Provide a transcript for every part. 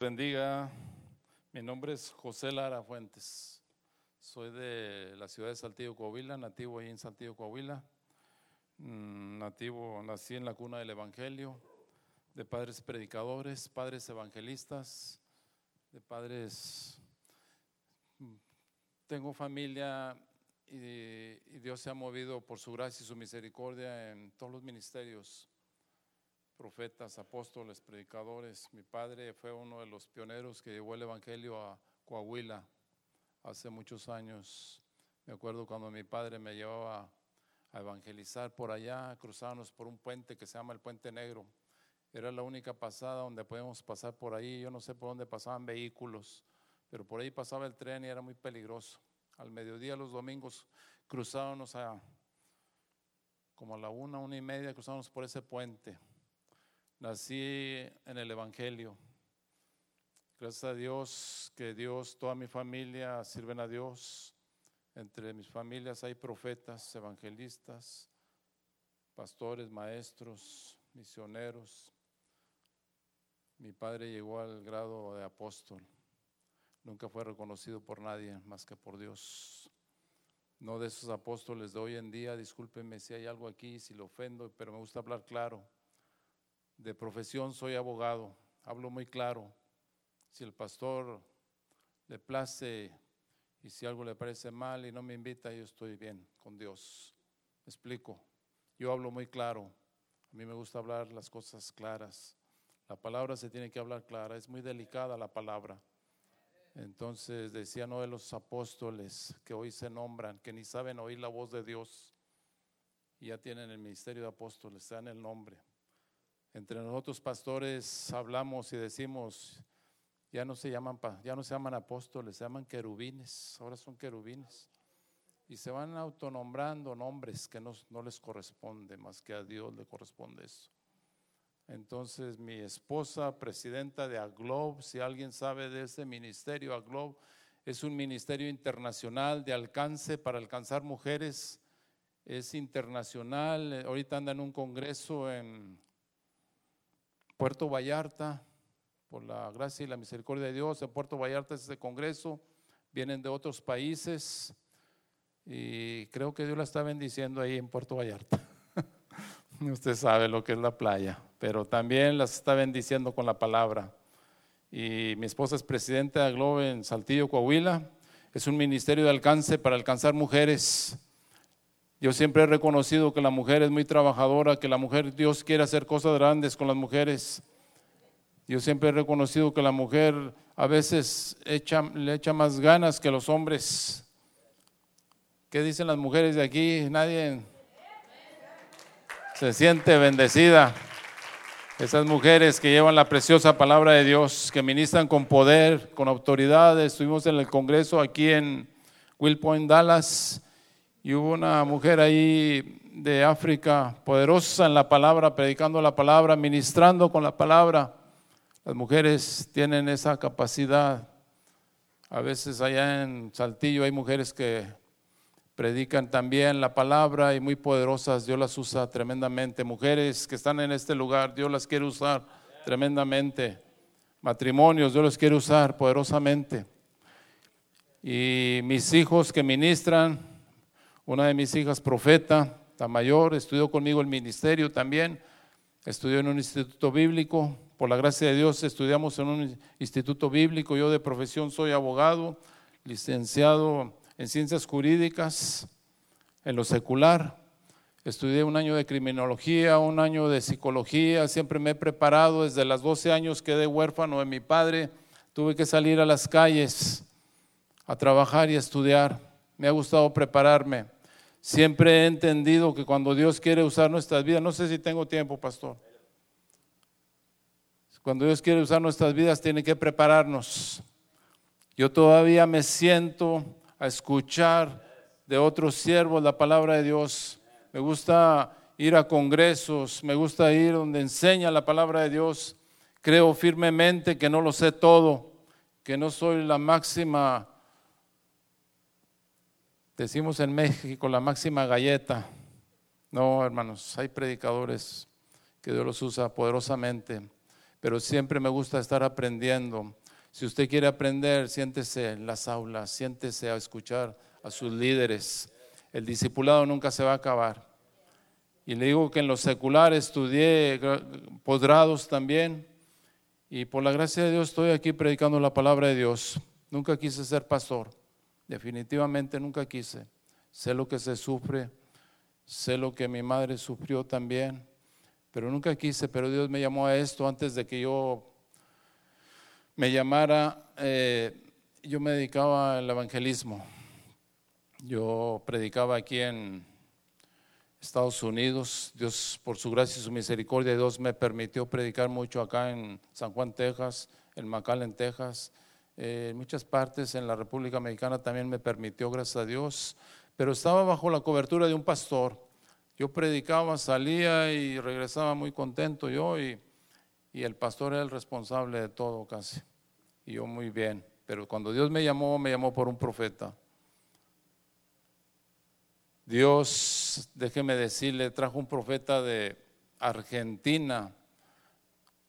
bendiga. Mi nombre es José Lara Fuentes. Soy de la ciudad de Saltillo, Coahuila, nativo ahí en Saltillo, Coahuila. Mm, Nativo, nací en la cuna del Evangelio, de padres predicadores, padres evangelistas, de padres... mm, Tengo familia y, y Dios se ha movido por su gracia y su misericordia en todos los ministerios profetas, apóstoles, predicadores. Mi padre fue uno de los pioneros que llevó el Evangelio a Coahuila hace muchos años. Me acuerdo cuando mi padre me llevaba a evangelizar por allá, cruzábamos por un puente que se llama el Puente Negro. Era la única pasada donde podíamos pasar por ahí. Yo no sé por dónde pasaban vehículos, pero por ahí pasaba el tren y era muy peligroso. Al mediodía, los domingos, cruzábamos a como a la una, una y media, cruzábamos por ese puente. Nací en el Evangelio. Gracias a Dios que Dios, toda mi familia sirven a Dios. Entre mis familias hay profetas, evangelistas, pastores, maestros, misioneros. Mi padre llegó al grado de apóstol. Nunca fue reconocido por nadie más que por Dios. No de esos apóstoles de hoy en día, discúlpenme si hay algo aquí, si lo ofendo, pero me gusta hablar claro. De profesión soy abogado, hablo muy claro. Si el pastor le place y si algo le parece mal y no me invita, yo estoy bien con Dios. ¿Me explico? Yo hablo muy claro. A mí me gusta hablar las cosas claras. La palabra se tiene que hablar clara. Es muy delicada la palabra. Entonces decía uno de los apóstoles que hoy se nombran, que ni saben oír la voz de Dios y ya tienen el ministerio de apóstoles, dan el nombre. Entre nosotros pastores hablamos y decimos, ya no se llaman, ya no se llaman apóstoles, se llaman querubines, ahora son querubines. Y se van autonombrando nombres que no, les corresponde, más que a Dios le corresponde eso. Entonces mi esposa, presidenta de Aglob, si alguien sabe de ese ministerio, Aglob es un ministerio internacional de alcance para alcanzar mujeres, es internacional, ahorita anda en un congreso en Puerto Vallarta, por la gracia y la misericordia de Dios, en Puerto Vallarta es ese congreso, vienen de otros países y creo que Dios la está bendiciendo ahí en Puerto Vallarta. Usted sabe lo que es la playa, pero también las está bendiciendo con la palabra. Y mi esposa es presidenta de Globe en Saltillo, Coahuila. Es un ministerio de alcance para alcanzar mujeres. Yo siempre he reconocido que la mujer es muy trabajadora, que la mujer, Dios quiere hacer cosas grandes con las mujeres. Yo siempre he reconocido que la mujer a veces echa, le echa más ganas que los hombres. ¿Qué dicen las mujeres de aquí? Nadie se siente bendecida. Esas mujeres que llevan la preciosa palabra de Dios, que ministran con poder, con autoridad. Estuvimos en el Congreso aquí en Will Point, Dallas, y hubo una mujer ahí de África poderosa en la palabra, predicando la palabra, ministrando con la palabra. Las mujeres tienen esa capacidad. A veces allá en Saltillo hay mujeres que predican también la palabra y muy poderosas. Dios las usa tremendamente. Mujeres que están en este lugar, Dios las quiere usar tremendamente. Matrimonios, Dios los quiere usar poderosamente. Y mis hijos que ministran, una de mis hijas profeta, la mayor, estudió conmigo el ministerio también, estudió en un instituto bíblico. Por la gracia de Dios estudiamos en un instituto bíblico. Yo de profesión soy abogado, licenciado en ciencias jurídicas, en lo secular. Estudié un año de criminología, un año de psicología, siempre me he preparado, desde los 12 años quedé huérfano de mi padre, tuve que salir a las calles a trabajar y a estudiar. Me ha gustado prepararme. Siempre he entendido que cuando Dios quiere usar nuestras vidas, no sé si tengo tiempo, pastor. Cuando Dios quiere usar nuestras vidas, tiene que prepararnos. Yo todavía me siento a escuchar de otros siervos la palabra de Dios. Me gusta ir a congresos, me gusta ir donde enseña la palabra de Dios. Creo firmemente que no lo sé todo, que no soy la máxima, decimos en México, la máxima galleta. No, hermanos, hay predicadores que Dios los usa poderosamente. pero siempre me gusta estar aprendiendo. Si usted quiere aprender, siéntese en las aulas, siéntese a escuchar a sus líderes. El discipulado nunca se va a acabar. Y le digo que en lo secular estudié posgrados también. Y por la gracia de Dios estoy aquí predicando la palabra de Dios. Nunca quise ser pastor. Definitivamente nunca quise. Sé lo que se sufre. Sé lo que mi madre sufrió también. Pero nunca quise. Pero Dios me llamó a esto antes de que yo me llamara. Eh, yo me dedicaba al evangelismo. Yo predicaba aquí en Estados Unidos. Dios, por su gracia y su misericordia, Dios me permitió predicar mucho acá en San Juan, Texas, en McAllen, Texas. Eh, en muchas partes en la República Americana también me permitió, gracias a Dios. Pero estaba bajo la cobertura de un pastor. Yo predicaba, salía y regresaba muy contento yo y, y el pastor era el responsable de todo casi. Y yo muy bien. Pero cuando Dios me llamó, me llamó por un profeta. Dios, déjeme decirle, trajo un profeta de Argentina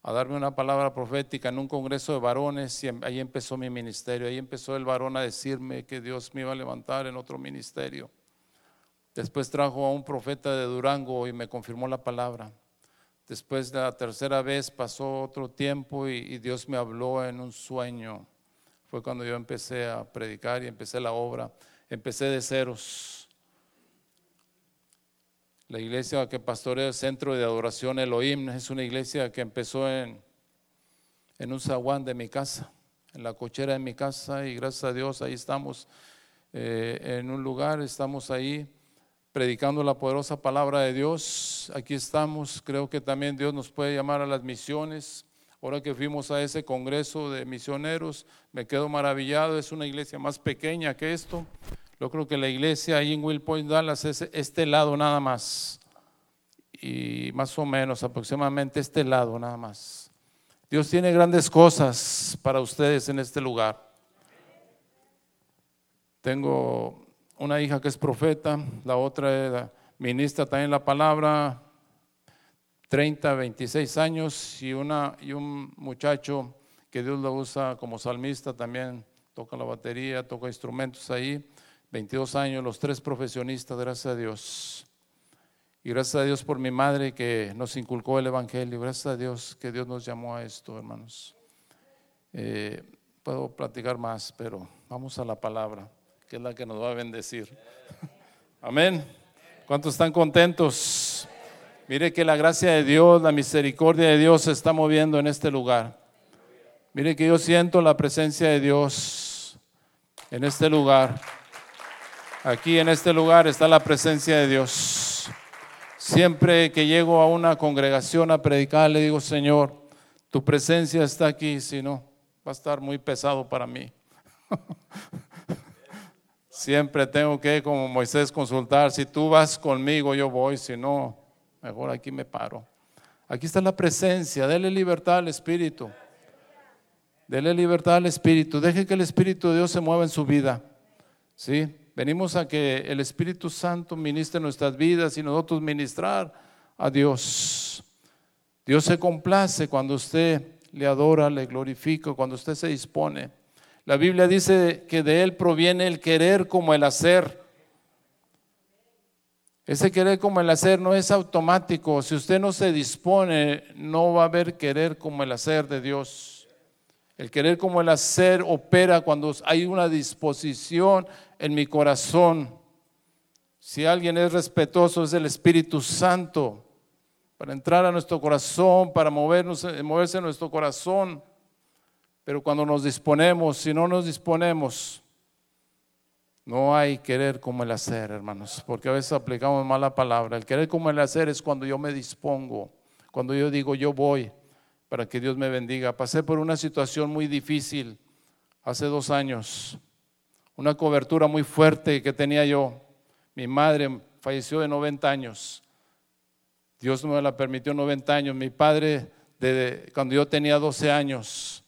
a darme una palabra profética en un congreso de varones y em, ahí empezó mi ministerio, ahí empezó el varón a decirme que Dios me iba a levantar en otro ministerio. Después trajo a un profeta de Durango y me confirmó la palabra. Después de la tercera vez pasó otro tiempo y, y Dios me habló en un sueño. Fue cuando yo empecé a predicar y empecé la obra. Empecé de ceros la iglesia que pastorea el Centro de Adoración Elohim es una iglesia que empezó en, en un zaguán de mi casa, en la cochera de mi casa, y gracias a Dios ahí estamos eh, en un lugar, estamos ahí predicando la poderosa palabra de Dios. Aquí estamos, creo que también Dios nos puede llamar a las misiones. Ahora que fuimos a ese congreso de misioneros, me quedo maravillado, es una iglesia más pequeña que esto, yo creo que la iglesia ahí en Will Point, Dallas, es este lado nada más. Y más o menos, aproximadamente este lado nada más. Dios tiene grandes cosas para ustedes en este lugar. Tengo una hija que es profeta, la otra ministra también la palabra, 30, 26 años, y, una, y un muchacho que Dios lo usa como salmista también, toca la batería, toca instrumentos ahí. 22 años, los tres profesionistas, gracias a Dios. Y gracias a Dios por mi madre que nos inculcó el Evangelio. Gracias a Dios que Dios nos llamó a esto, hermanos. Eh, puedo platicar más, pero vamos a la palabra, que es la que nos va a bendecir. Amén. ¿Cuántos están contentos? Mire que la gracia de Dios, la misericordia de Dios se está moviendo en este lugar. Mire que yo siento la presencia de Dios en este lugar. Aquí en este lugar está la presencia de Dios. Siempre que llego a una congregación a predicar, le digo, Señor, tu presencia está aquí, si no, va a estar muy pesado para mí. Siempre tengo que, como Moisés, consultar, si tú vas conmigo, yo voy, si no, mejor aquí me paro. Aquí está la presencia, dele libertad al Espíritu. Dele libertad al Espíritu, deje que el Espíritu de Dios se mueva en su vida. ¿Sí? Venimos a que el Espíritu Santo ministre nuestras vidas y nosotros ministrar a Dios. Dios se complace cuando usted le adora, le glorifica, cuando usted se dispone. La Biblia dice que de Él proviene el querer como el hacer. Ese querer como el hacer no es automático. Si usted no se dispone, no va a haber querer como el hacer de Dios. El querer como el hacer opera cuando hay una disposición en mi corazón. Si alguien es respetuoso es el Espíritu Santo para entrar a nuestro corazón, para movernos, moverse en nuestro corazón. Pero cuando nos disponemos, si no nos disponemos, no hay querer como el hacer, hermanos, porque a veces aplicamos mala palabra. El querer como el hacer es cuando yo me dispongo, cuando yo digo yo voy para que Dios me bendiga. Pasé por una situación muy difícil hace dos años una cobertura muy fuerte que tenía yo. Mi madre falleció de 90 años. Dios me la permitió 90 años. Mi padre, de, cuando yo tenía 12 años.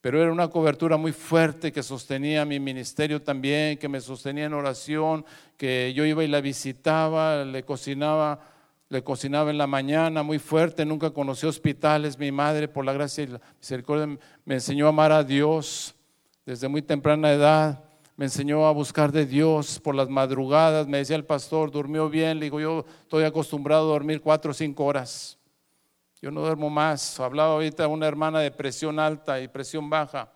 Pero era una cobertura muy fuerte que sostenía mi ministerio también, que me sostenía en oración, que yo iba y la visitaba, le cocinaba le cocinaba en la mañana muy fuerte, nunca conoció hospitales. Mi madre, por la gracia y la misericordia, me enseñó a amar a Dios desde muy temprana edad. Me enseñó a buscar de Dios por las madrugadas. Me decía el pastor, durmió bien. Le digo, yo estoy acostumbrado a dormir cuatro o cinco horas. Yo no duermo más. Hablaba ahorita una hermana de presión alta y presión baja.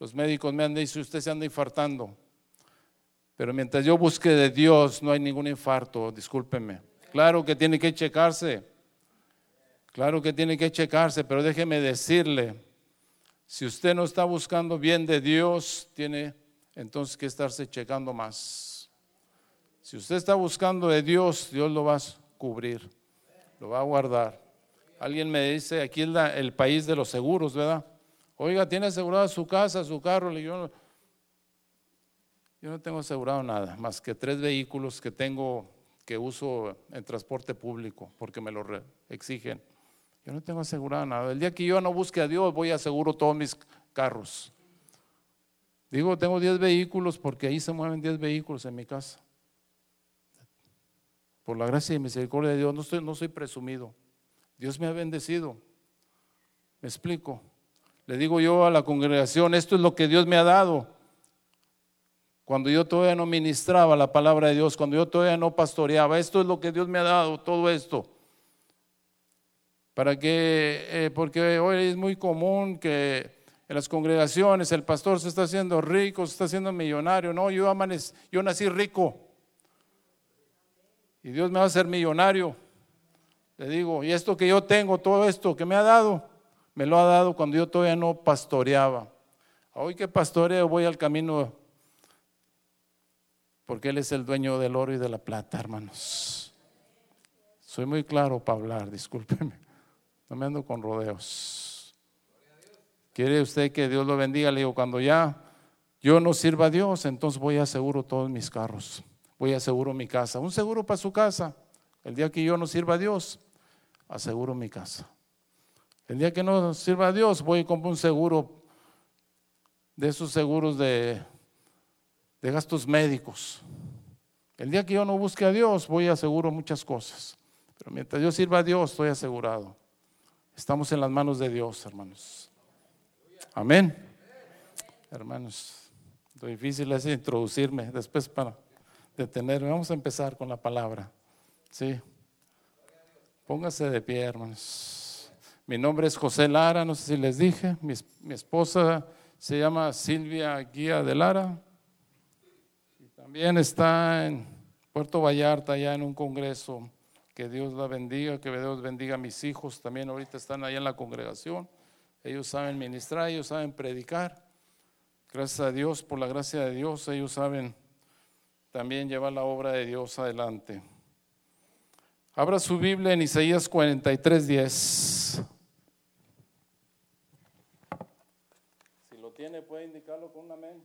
Los médicos me han dicho, usted se anda infartando. Pero mientras yo busque de Dios, no hay ningún infarto, discúlpeme. Claro que tiene que checarse. Claro que tiene que checarse, pero déjeme decirle, si usted no está buscando bien de Dios, tiene entonces que estarse checando más. Si usted está buscando de Dios, Dios lo va a cubrir, lo va a guardar. Alguien me dice, aquí es el país de los seguros, ¿verdad? Oiga, ¿tiene asegurada su casa, su carro? Yo yo no tengo asegurado nada, más que tres vehículos que tengo que uso en transporte público porque me lo exigen. Yo no tengo asegurado nada. El día que yo no busque a Dios, voy a aseguro todos mis carros. Digo, tengo 10 vehículos porque ahí se mueven 10 vehículos en mi casa. Por la gracia y misericordia de Dios, no, soy presumido. Dios me ha bendecido. ¿Me explico? Le digo yo a la congregación, esto es lo que Dios me ha dado cuando yo todavía no ministraba la palabra de Dios, cuando yo todavía no pastoreaba. Esto es lo que Dios me ha dado, todo esto. Para que, eh, porque hoy es muy común que en las congregaciones el pastor se está haciendo rico, se está haciendo millonario. No, yo, yo nací rico. Y Dios me va a hacer millonario. Le digo, y esto que yo tengo, todo esto que me ha dado, me lo ha dado cuando yo todavía no pastoreaba. Hoy que pastoreo voy al camino porque Él es el dueño del oro y de la plata, hermanos. Soy muy claro para hablar, discúlpeme. No me ando con rodeos. ¿Quiere usted que Dios lo bendiga? Le digo, cuando ya yo no sirva a Dios, entonces voy a aseguro todos mis carros. Voy a aseguro mi casa. Un seguro para su casa. El día que yo no sirva a Dios, aseguro mi casa. El día que no sirva a Dios, voy y compro un seguro de esos seguros de de gastos médicos. El día que yo no busque a Dios, voy a aseguro muchas cosas. Pero mientras yo sirva a Dios, estoy asegurado. Estamos en las manos de Dios, hermanos. Amén. Hermanos, difícil es introducirme después para detenerme. Vamos a empezar con la palabra. Sí. Póngase de pie, hermanos. Mi nombre es José Lara, no sé si les dije. Mi, mi esposa se llama Silvia Guía de Lara. También está en Puerto Vallarta, ya en un congreso. Que Dios la bendiga, que Dios bendiga a mis hijos. También ahorita están ahí en la congregación. Ellos saben ministrar, ellos saben predicar. Gracias a Dios, por la gracia de Dios, ellos saben también llevar la obra de Dios adelante. Abra su Biblia en Isaías 43, 10. Si lo tiene, puede indicarlo con un amén.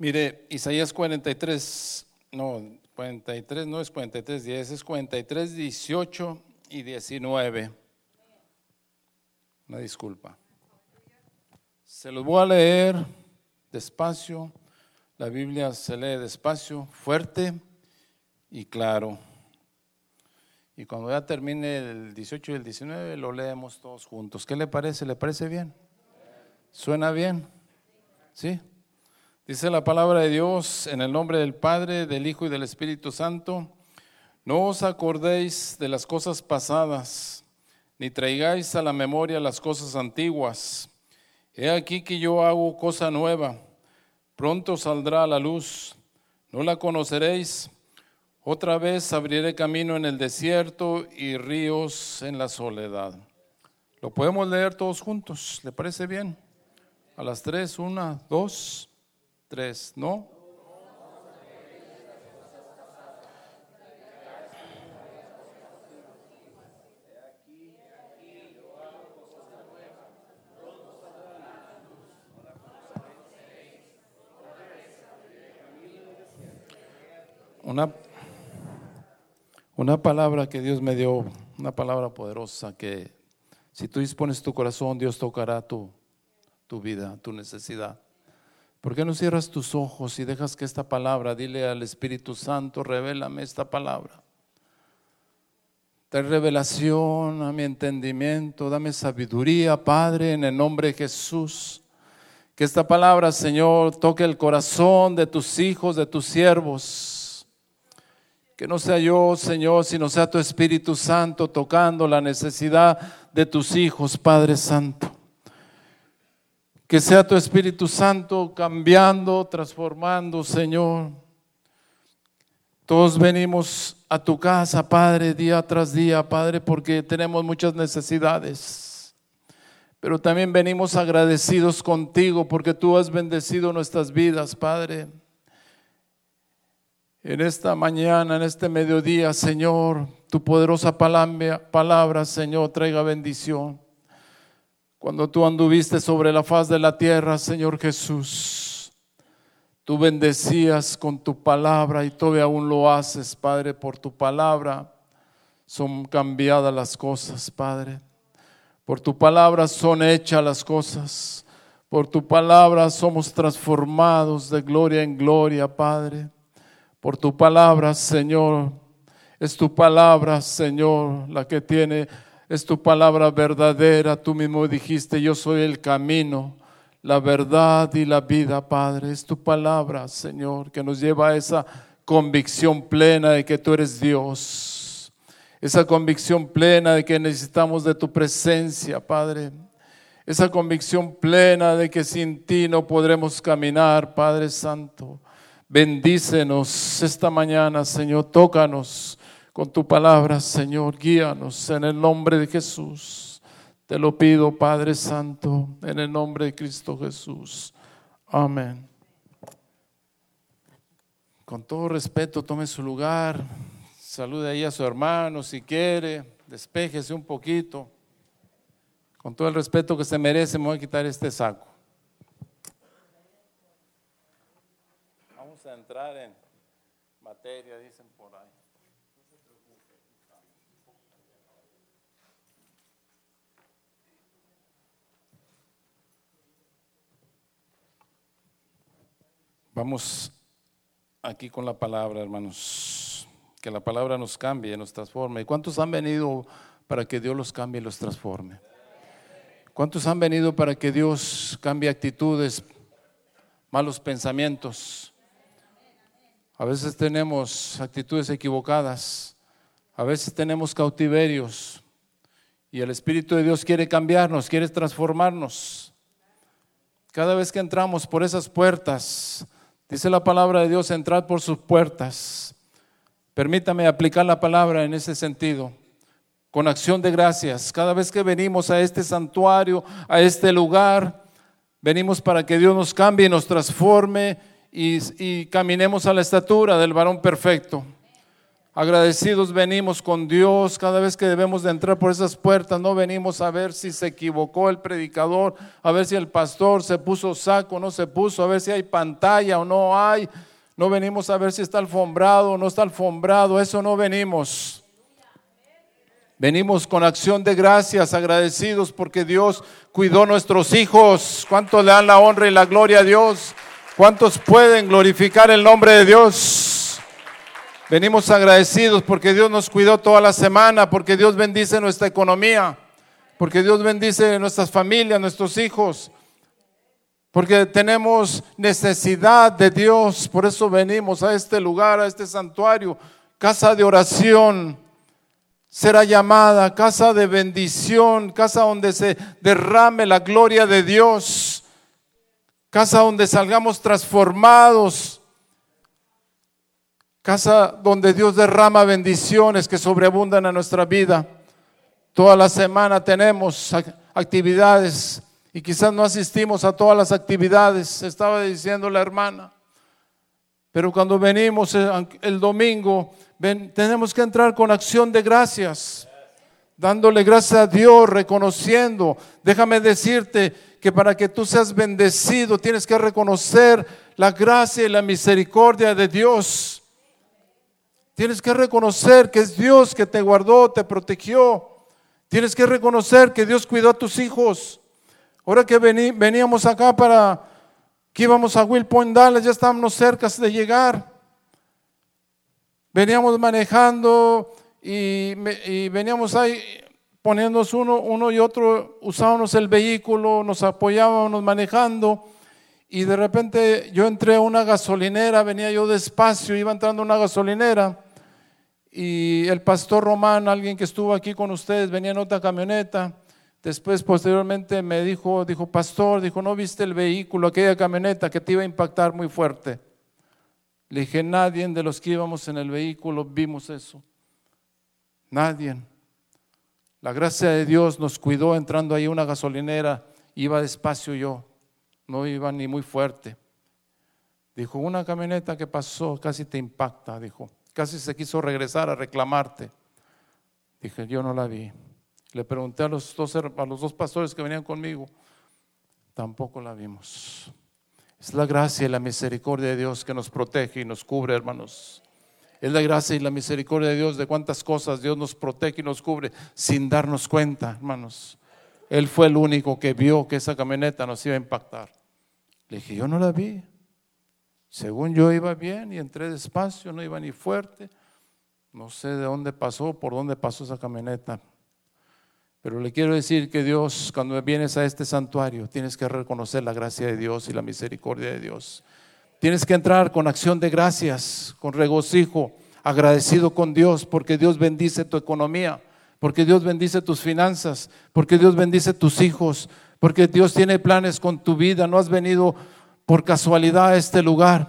Mire, Isaías 43, no, 43 no es 43, 10, es 43, 18 y 19. Una disculpa. Se los voy a leer despacio. La Biblia se lee despacio, fuerte y claro. Y cuando ya termine el 18 y el 19, lo leemos todos juntos. ¿Qué le parece? ¿Le parece bien? ¿Suena bien? ¿Sí? Dice la palabra de Dios en el nombre del Padre, del Hijo y del Espíritu Santo. No os acordéis de las cosas pasadas, ni traigáis a la memoria las cosas antiguas. He aquí que yo hago cosa nueva. Pronto saldrá a la luz. No la conoceréis. Otra vez abriré camino en el desierto y ríos en la soledad. Lo podemos leer todos juntos. ¿Le parece bien? A las tres, una, dos tres, ¿no? Una, una palabra que Dios me dio, una palabra poderosa que Si tú dispones tu corazón, Dios tocará tu, tu vida, tu necesidad. ¿Por qué no cierras tus ojos y dejas que esta palabra, dile al Espíritu Santo, revélame esta palabra? Trae revelación a mi entendimiento, dame sabiduría, Padre, en el nombre de Jesús. Que esta palabra, Señor, toque el corazón de tus hijos, de tus siervos. Que no sea yo, Señor, sino sea tu Espíritu Santo tocando la necesidad de tus hijos, Padre Santo. Que sea tu Espíritu Santo cambiando, transformando, Señor. Todos venimos a tu casa, Padre, día tras día, Padre, porque tenemos muchas necesidades. Pero también venimos agradecidos contigo porque tú has bendecido nuestras vidas, Padre. En esta mañana, en este mediodía, Señor, tu poderosa palabra, Señor, traiga bendición. Cuando tú anduviste sobre la faz de la tierra, Señor Jesús, Tú bendecías con tu palabra y todavía aún lo haces, Padre, por tu palabra. Son cambiadas las cosas, Padre. Por tu palabra son hechas las cosas. Por tu palabra somos transformados de gloria en gloria, Padre. Por tu palabra, Señor. Es tu palabra, Señor, la que tiene, es tu palabra verdadera. Tú mismo dijiste, yo soy el camino, la verdad y la vida, Padre. Es tu palabra, Señor, que nos lleva a esa convicción plena de que tú eres Dios. Esa convicción plena de que necesitamos de tu presencia, Padre. Esa convicción plena de que sin ti no podremos caminar, Padre Santo. Bendícenos esta mañana, Señor. Tócanos con tu palabra, Señor. Guíanos en el nombre de Jesús. Te lo pido, Padre Santo, en el nombre de Cristo Jesús. Amén. Con todo respeto, tome su lugar. Salude ahí a su hermano si quiere. Despéjese un poquito. Con todo el respeto que se merece, me voy a quitar este saco. Vamos a entrar en materia, dicen por ahí. Vamos aquí con la palabra, hermanos. Que la palabra nos cambie, nos transforme. ¿Y cuántos han venido para que Dios los cambie y los transforme? ¿Cuántos han venido para que Dios cambie actitudes, malos pensamientos? A veces tenemos actitudes equivocadas, a veces tenemos cautiverios y el Espíritu de Dios quiere cambiarnos, quiere transformarnos. Cada vez que entramos por esas puertas, Dice la palabra de Dios, entrad por sus puertas. Permítame aplicar la palabra en ese sentido, con acción de gracias. Cada vez que venimos a este santuario, a este lugar, venimos para que Dios nos cambie nos transforme y, y caminemos a la estatura del varón perfecto. Agradecidos venimos con Dios cada vez que debemos de entrar por esas puertas. No venimos a ver si se equivocó el predicador, a ver si el pastor se puso saco o no se puso, a ver si hay pantalla o no hay. No venimos a ver si está alfombrado o no está alfombrado. Eso no venimos. Venimos con acción de gracias, agradecidos porque Dios cuidó nuestros hijos. ¿Cuántos le dan la honra y la gloria a Dios? ¿Cuántos pueden glorificar el nombre de Dios? Venimos agradecidos porque Dios nos cuidó toda la semana, porque Dios bendice nuestra economía, porque Dios bendice nuestras familias, nuestros hijos, porque tenemos necesidad de Dios. Por eso venimos a este lugar, a este santuario, casa de oración. Será llamada casa de bendición, casa donde se derrame la gloria de Dios, casa donde salgamos transformados Casa donde Dios derrama bendiciones que sobreabundan a nuestra vida. Toda la semana tenemos actividades y quizás no asistimos a todas las actividades, estaba diciendo la hermana. Pero cuando venimos eh, el domingo, tenemos que entrar con acción de gracias, dándole gracias a Dios, reconociendo. Déjame decirte que para que tú seas bendecido tienes que reconocer la gracia y la misericordia de Dios. Tienes que reconocer que es Dios que te guardó, te protegió, Tienes que reconocer que Dios cuidó a tus hijos. Ahora que veníamos acá para que íbamos a Will Point Dallas, ya estábamos cerca de llegar. Veníamos manejando y, veníamos ahí poniéndonos uno, uno y otro, usábamos el vehículo, nos apoyábamos manejando. Y de repente yo entré a una gasolinera, venía yo despacio, iba entrando a una gasolinera y el pastor Román, alguien que estuvo aquí con ustedes, venía en otra camioneta. Después, posteriormente, me dijo, dijo, pastor, dijo, ¿no viste el vehículo, aquella camioneta que te iba a impactar muy fuerte? Le dije, nadie de los que íbamos en el vehículo vimos eso. Nadie. La gracia de Dios nos cuidó entrando ahí una gasolinera. Iba despacio yo, no iba ni muy fuerte. Dijo, una camioneta que pasó casi te impacta, dijo. Casi se quiso regresar a reclamarte. Dije, yo no la vi. Le pregunté a los dos, a los dos pastores que venían conmigo. Tampoco la vimos. Es la gracia y la misericordia de Dios que nos protege y nos cubre, hermanos. Es la gracia y la misericordia de Dios de cuántas cosas Dios nos protege y nos cubre sin darnos cuenta, hermanos. Él fue el único que vio que esa camioneta nos iba a impactar. Le dije, yo no la vi. Según yo iba bien y entré despacio, no iba ni fuerte. No sé de dónde pasó, por dónde pasó esa camioneta. Pero le quiero decir que Dios, cuando vienes a este santuario, tienes que reconocer la gracia de Dios y la misericordia de Dios. Tienes que entrar con acción de gracias, con regocijo, agradecido con Dios, porque Dios bendice tu economía, porque Dios bendice tus finanzas, porque Dios bendice tus hijos, porque Dios tiene planes con tu vida. No has venido por casualidad a este lugar.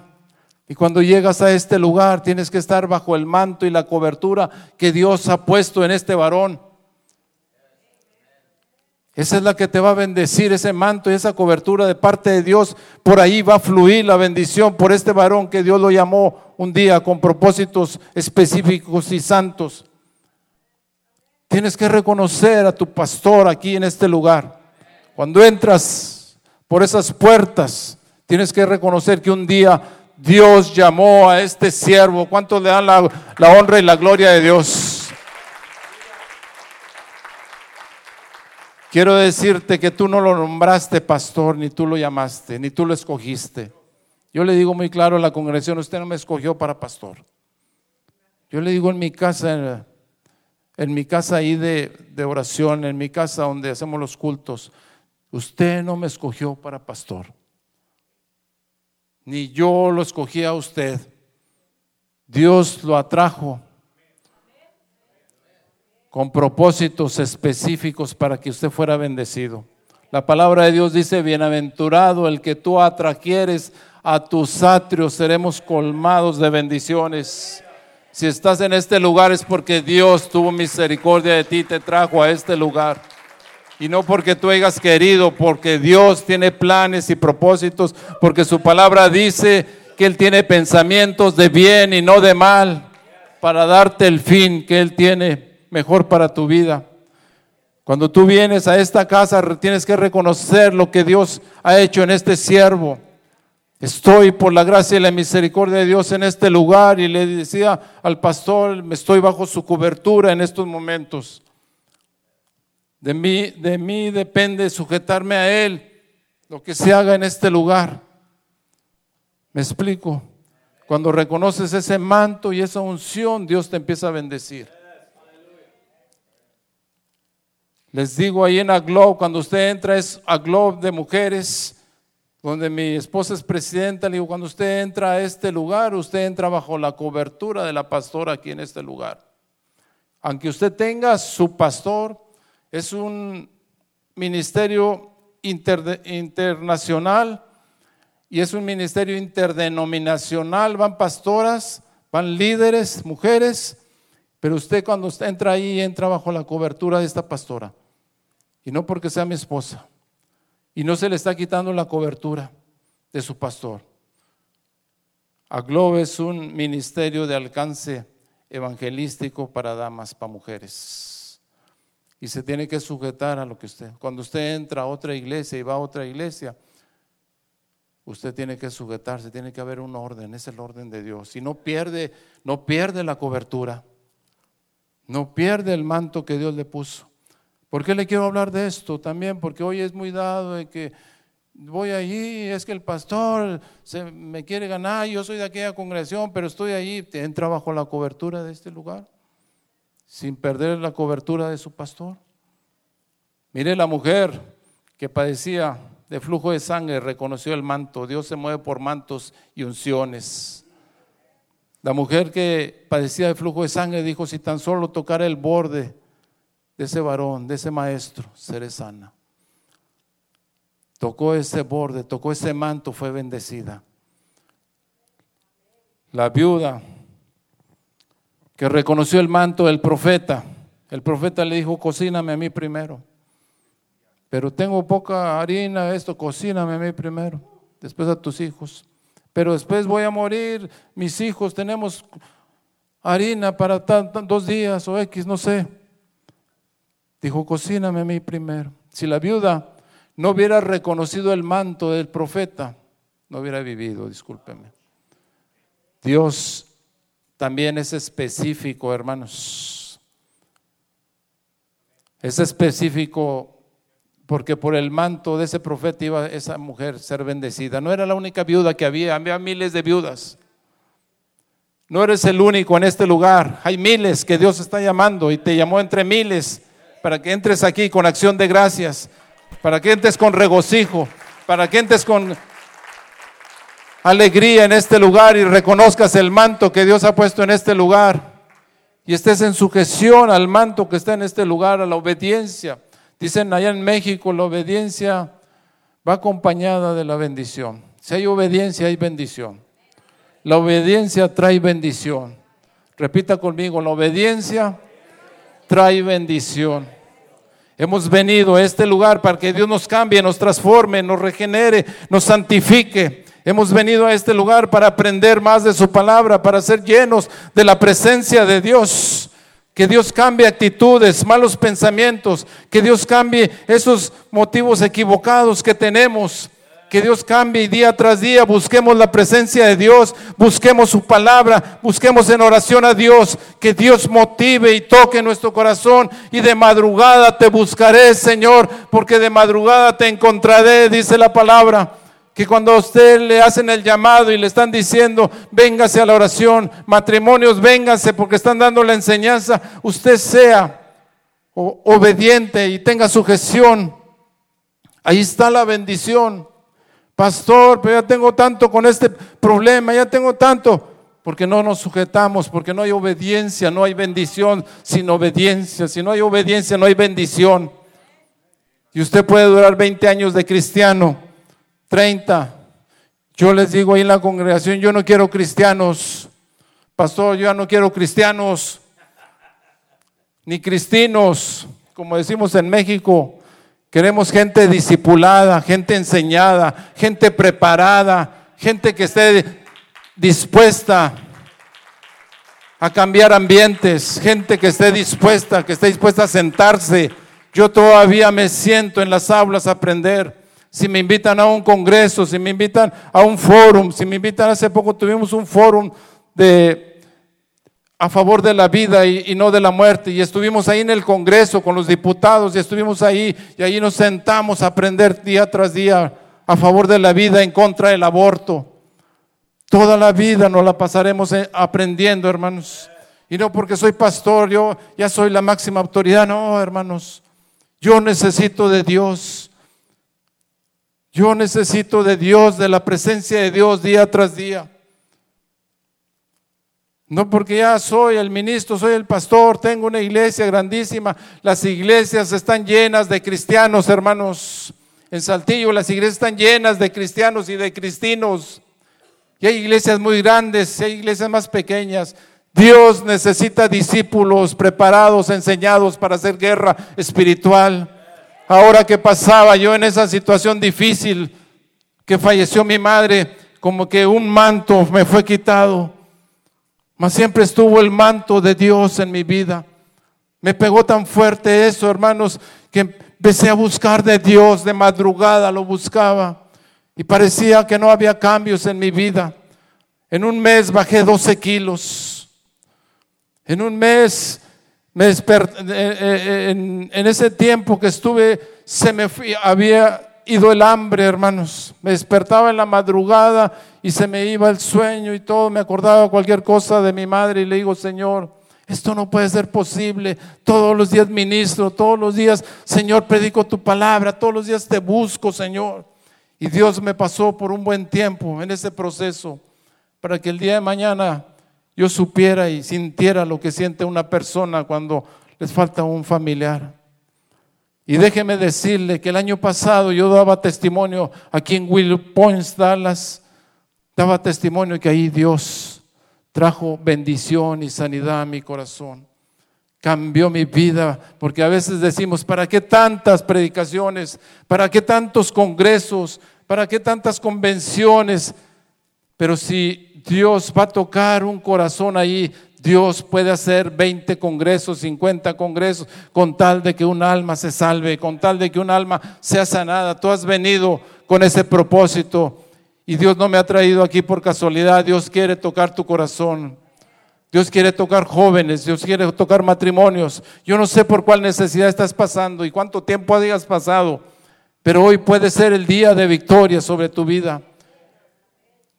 Y cuando llegas a este lugar tienes que estar bajo el manto y la cobertura que Dios ha puesto en este varón. Esa es la que te va a bendecir, ese manto y esa cobertura de parte de Dios. Por ahí va a fluir la bendición por este varón que Dios lo llamó un día con propósitos específicos y santos. Tienes que reconocer a tu pastor aquí en este lugar. Cuando entras por esas puertas, Tienes que reconocer que un día Dios llamó a este siervo. ¿Cuántos le dan la, honra y la gloria de Dios? Quiero decirte que tú no lo nombraste pastor, ni tú lo llamaste, ni tú lo escogiste. Yo le digo muy claro a la congregación, usted no me escogió para pastor. Yo le digo en mi casa, en mi casa ahí de, de oración, en mi casa donde hacemos los cultos, usted no me escogió para pastor ni yo lo escogí a usted. Dios lo atrajo con propósitos específicos para que usted fuera bendecido. La palabra de Dios dice, bienaventurado el que tú atraquieres a tus atrios, seremos colmados de bendiciones. Si estás en este lugar es porque Dios tuvo misericordia de ti, te trajo a este lugar. Y no porque tú hayas querido, porque Dios tiene planes y propósitos, porque su palabra dice que Él tiene pensamientos de bien y no de mal, para darte el fin que Él tiene mejor para tu vida. Cuando tú vienes a esta casa, tienes que reconocer lo que Dios ha hecho en este siervo. Estoy por la gracia y la misericordia de Dios en este lugar y le decía al pastor, estoy bajo su cobertura en estos momentos. De mí, de mí depende sujetarme a Él, lo que se haga en este lugar. ¿Me explico? Cuando reconoces ese manto y esa unción, Dios te empieza a bendecir. Les digo ahí en Aglob, cuando usted entra es Aglob de mujeres, donde mi esposa es presidenta, le digo, cuando usted entra a este lugar, usted entra bajo la cobertura de la pastora aquí en este lugar. Aunque usted tenga su pastor, es un ministerio internacional y es un ministerio interdenominacional. Van pastoras, van líderes, mujeres, pero usted cuando entra ahí entra bajo la cobertura de esta pastora. Y no porque sea mi esposa. Y no se le está quitando la cobertura de su pastor. Aglobe es un ministerio de alcance evangelístico para damas, para mujeres y se tiene que sujetar a lo que usted. Cuando usted entra a otra iglesia y va a otra iglesia, usted tiene que sujetarse, tiene que haber un orden, es el orden de Dios. Y no pierde, no pierde la cobertura, no pierde el manto que Dios le puso. ¿Por qué le quiero hablar de esto? También porque hoy es muy dado de que voy allí, es que el pastor se me quiere ganar, yo soy de aquella congregación, pero estoy allí, entra bajo la cobertura de este lugar, sin perder la cobertura de su pastor. Mire la mujer que padecía de flujo de sangre, reconoció el manto, Dios se mueve por mantos y unciones. La mujer que padecía de flujo de sangre dijo, si tan solo tocara el borde de ese varón, de ese maestro, seré sana. Tocó ese borde, tocó ese manto, fue bendecida. La viuda que reconoció el manto del profeta, el profeta le dijo, cocíname a mí primero. Pero tengo poca harina, esto, cocíname a mí primero, después a tus hijos. Pero después voy a morir, mis hijos, tenemos harina para dos días o X, no sé. Dijo, cocíname a mí primero. Si la viuda no hubiera reconocido el manto del profeta, no hubiera vivido, discúlpeme. Dios también es específico, hermanos. Es específico porque por el manto de ese profeta iba esa mujer ser bendecida. No era la única viuda que había, había miles de viudas. No eres el único en este lugar, hay miles que Dios está llamando y te llamó entre miles para que entres aquí con acción de gracias, para que entres con regocijo, para que entres con alegría en este lugar y reconozcas el manto que Dios ha puesto en este lugar y estés en sujeción al manto que está en este lugar, a la obediencia. Dicen allá en México, la obediencia va acompañada de la bendición. Si hay obediencia, hay bendición. La obediencia trae bendición. Repita conmigo, la obediencia trae bendición. Hemos venido a este lugar para que Dios nos cambie, nos transforme, nos regenere, nos santifique. Hemos venido a este lugar para aprender más de su palabra, para ser llenos de la presencia de Dios. Que Dios cambie actitudes, malos pensamientos, que Dios cambie esos motivos equivocados que tenemos que Dios cambie día tras día busquemos la presencia de Dios, busquemos su palabra, busquemos en oración a Dios, que Dios motive y toque nuestro corazón y de madrugada te buscaré, Señor, porque de madrugada te encontraré, dice la palabra. Que cuando usted le hacen el llamado y le están diciendo, véngase a la oración, matrimonios, véngase porque están dando la enseñanza, usted sea obediente y tenga sujeción. Ahí está la bendición. Pastor, pero ya tengo tanto con este problema, ya tengo tanto. Porque no nos sujetamos, porque no hay obediencia, no hay bendición sin obediencia. Si no hay obediencia, no hay bendición. Y usted puede durar 20 años de cristiano, 30. Yo les digo ahí en la congregación, yo no quiero cristianos. Pastor, yo ya no quiero cristianos, ni cristinos, como decimos en México. Queremos gente discipulada, gente enseñada, gente preparada, gente que esté dispuesta a cambiar ambientes, gente que esté dispuesta, que esté dispuesta a sentarse. Yo todavía me siento en las aulas a aprender. Si me invitan a un congreso, si me invitan a un fórum, si me invitan, hace poco tuvimos un fórum de a favor de la vida y, no de la muerte. Y estuvimos ahí en el Congreso con los diputados y estuvimos ahí y ahí nos sentamos a aprender día tras día a favor de la vida, en contra del aborto. Toda la vida nos la pasaremos eh, aprendiendo, hermanos. Y no porque soy pastor, yo ya soy la máxima autoridad. No, hermanos. Yo necesito de Dios. Yo necesito de Dios, de la presencia de Dios día tras día. No porque ya soy el ministro, soy el pastor, tengo una iglesia grandísima. Las iglesias están llenas de cristianos, hermanos. En Saltillo las iglesias están llenas de cristianos y de cristinos. Y hay iglesias muy grandes, y hay iglesias más pequeñas. Dios necesita discípulos preparados, enseñados para hacer guerra espiritual. Ahora que pasaba yo en esa situación difícil, que falleció mi madre, como que un manto me fue quitado mas siempre estuvo el manto de Dios en mi vida. Me pegó tan fuerte eso, hermanos, que empecé a buscar de Dios de madrugada, lo buscaba. Y parecía que no había cambios en mi vida. En un mes bajé 12 kilos. En un mes Me eh, eh, en, ese tiempo que estuve, se me había ido el hambre, hermanos. Me despertaba en la madrugada y se me iba el sueño y todo. Me acordaba cualquier cosa de mi madre y le digo, Señor, esto no puede ser posible. Todos los días ministro, todos los días, Señor, predico tu palabra, todos los días te busco, Señor. Y Dios me pasó por un buen tiempo en ese proceso para que el día de mañana yo supiera y sintiera lo que siente una persona cuando les falta un familiar. Y déjeme decirle que el año pasado yo daba testimonio aquí en Will Points, Dallas, daba testimonio que ahí Dios trajo bendición y sanidad a mi corazón. Cambió mi vida, porque a veces decimos, ¿para qué tantas predicaciones? ¿Para qué tantos congresos? ¿Para qué tantas convenciones? Pero si Dios va a tocar un corazón ahí, Dios puede hacer 20 congresos, 50 congresos, con tal de que un alma se salve, con tal de que un alma sea sanada. Tú has venido con ese propósito y Dios no me ha traído aquí por casualidad. Dios quiere tocar tu corazón. Dios quiere tocar jóvenes, Dios quiere tocar matrimonios. Yo no sé por cuál necesidad estás pasando y cuánto tiempo hayas pasado, pero hoy puede ser el día de victoria sobre tu vida.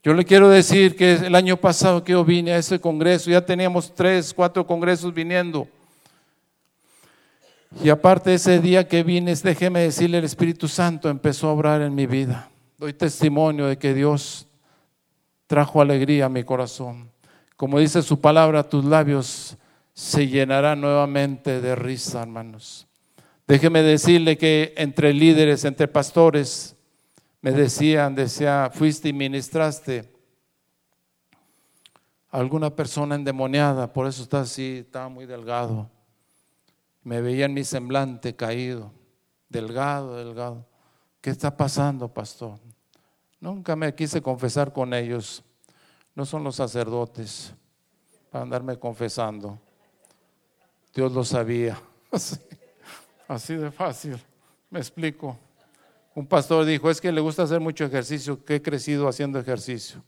Yo le quiero decir que el año pasado que yo vine a ese congreso, ya teníamos tres, cuatro congresos viniendo. Y aparte ese día que vine, déjeme decirle, el Espíritu Santo empezó a obrar en mi vida. Doy testimonio de que Dios trajo alegría a mi corazón. Como dice su palabra, tus labios se llenarán nuevamente de risa, hermanos. Déjeme decirle que entre líderes, entre pastores, me decían, decía, fuiste y ministraste a alguna persona endemoniada, por eso está así, estaba muy delgado. Me veía en mi semblante caído, delgado, delgado. ¿Qué está pasando, pastor? Nunca me quise confesar con ellos. No son los sacerdotes para andarme confesando. Dios lo sabía. Así, así de fácil. Me explico. Un pastor dijo, es que le gusta hacer mucho ejercicio, que he crecido haciendo ejercicio.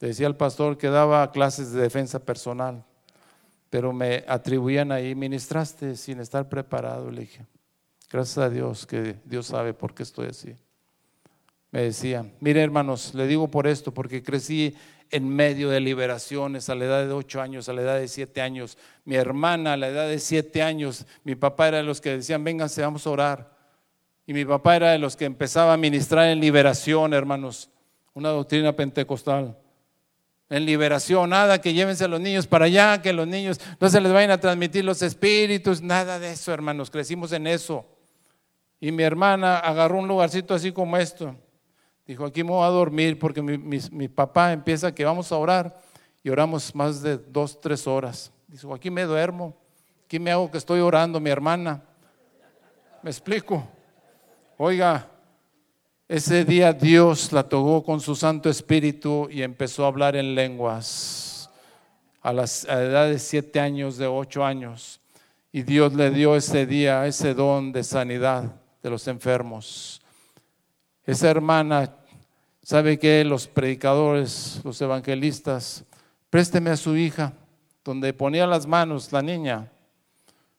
Decía el pastor que daba clases de defensa personal, pero me atribuían ahí, ministraste sin estar preparado. Le dije, gracias a Dios que Dios sabe por qué estoy así. Me decían, mire hermanos, le digo por esto, porque crecí en medio de liberaciones a la edad de ocho años, a la edad de siete años. Mi hermana a la edad de siete años, mi papá era de los que decían, vénganse, vamos a orar. Y mi papá era de los que empezaba a ministrar en liberación, hermanos, una doctrina pentecostal. En liberación, nada que llévense a los niños para allá, que los niños no se les vayan a transmitir los espíritus, nada de eso, hermanos, crecimos en eso. Y mi hermana agarró un lugarcito así como esto. Dijo, aquí me voy a dormir porque mi, mi papá empieza que vamos a orar y oramos más de dos, tres horas. Dijo, aquí me duermo, aquí me hago que estoy orando, mi hermana. ¿Me explico? Oiga, ese día Dios la tocó con su Santo Espíritu y empezó a hablar en lenguas a, las, a la edad de siete años, de ocho años. Y Dios le dio ese día ese don de sanidad de los enfermos. Esa hermana, ¿sabe que Los predicadores, los evangelistas, présteme a su hija, donde ponía las manos la niña,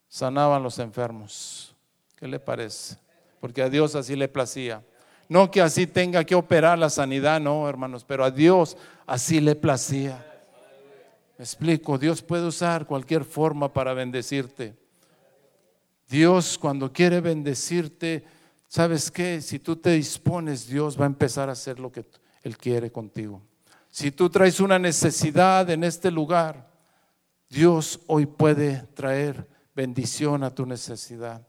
sanaban los enfermos. ¿Qué le parece? Porque a Dios así le placía. No que así tenga que operar la sanidad, no, hermanos, pero a Dios así le placía. Me explico, Dios puede usar cualquier forma para bendecirte. Dios cuando quiere bendecirte, ¿sabes qué? Si tú te dispones, Dios va a empezar a hacer lo que Él quiere contigo. Si tú traes una necesidad en este lugar, Dios hoy puede traer bendición a tu necesidad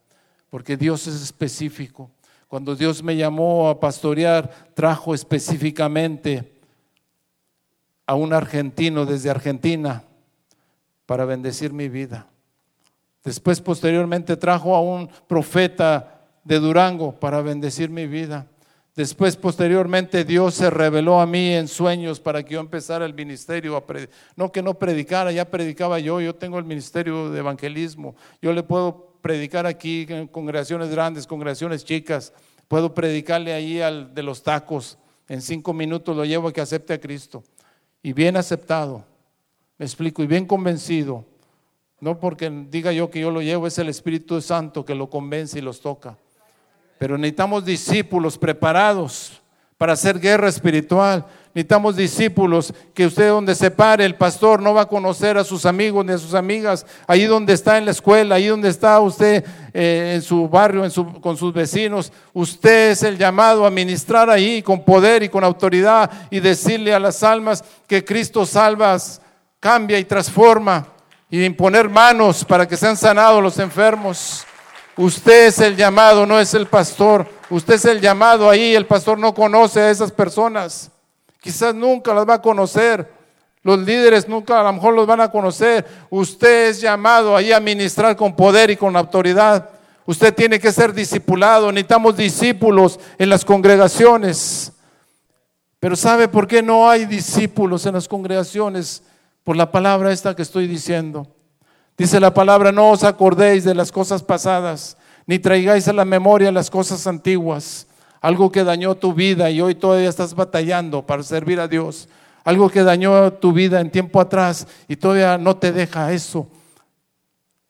porque Dios es específico. Cuando Dios me llamó a pastorear, trajo específicamente a un argentino desde Argentina para bendecir mi vida. Después, posteriormente, trajo a un profeta de Durango para bendecir mi vida. Después, posteriormente, Dios se reveló a mí en sueños para que yo empezara el ministerio. no que no predicara, ya predicaba yo, yo tengo el ministerio de evangelismo. Yo le puedo predicar aquí en congregaciones grandes, congregaciones chicas. Puedo predicarle ahí al de los tacos. En cinco minutos lo llevo a que acepte a Cristo. Y bien aceptado, me explico, y bien convencido. No porque diga yo que yo lo llevo, es el Espíritu Santo que lo convence y los toca. Pero necesitamos discípulos preparados para hacer guerra espiritual. Necesitamos discípulos que usted donde se pare, el pastor no va a conocer a sus amigos ni a sus amigas, ahí donde está en la escuela, ahí donde está usted eh, en su barrio, con sus vecinos. Usted es el llamado a ministrar ahí con poder y con autoridad y decirle a las almas que Cristo salva, cambia y transforma y imponer manos para que sean sanados los enfermos. Usted es el llamado, no es el pastor. Usted es el llamado ahí, el pastor no conoce a esas personas. Quizás nunca las va a conocer. Los líderes nunca a lo mejor los van a conocer. Usted es llamado ahí a ministrar con poder y con autoridad. Usted tiene que ser discipulado. Necesitamos discípulos en las congregaciones. Pero ¿sabe por qué no hay discípulos en las congregaciones? Por la palabra esta que estoy diciendo. Dice la palabra, no os acordéis de las cosas pasadas, ni traigáis a la memoria las cosas antiguas algo que dañó tu vida y hoy todavía estás batallando para servir a Dios, algo que dañó tu vida en tiempo atrás y todavía no te deja eso.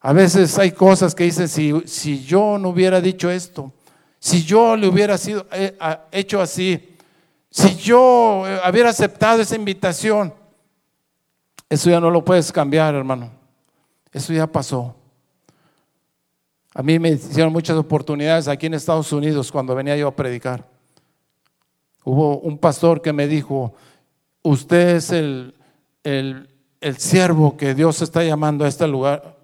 A veces hay cosas que dicen, si, si yo no hubiera dicho esto, si yo le hubiera sido, eh, hecho así, si yo eh, hubiera aceptado esa invitación, eso ya no lo puedes cambiar, hermano. Eso ya pasó. A mí me hicieron muchas oportunidades aquí en Estados Unidos cuando venía yo a predicar. Hubo un pastor que me dijo, usted es el, el, el siervo que Dios está llamando a este lugar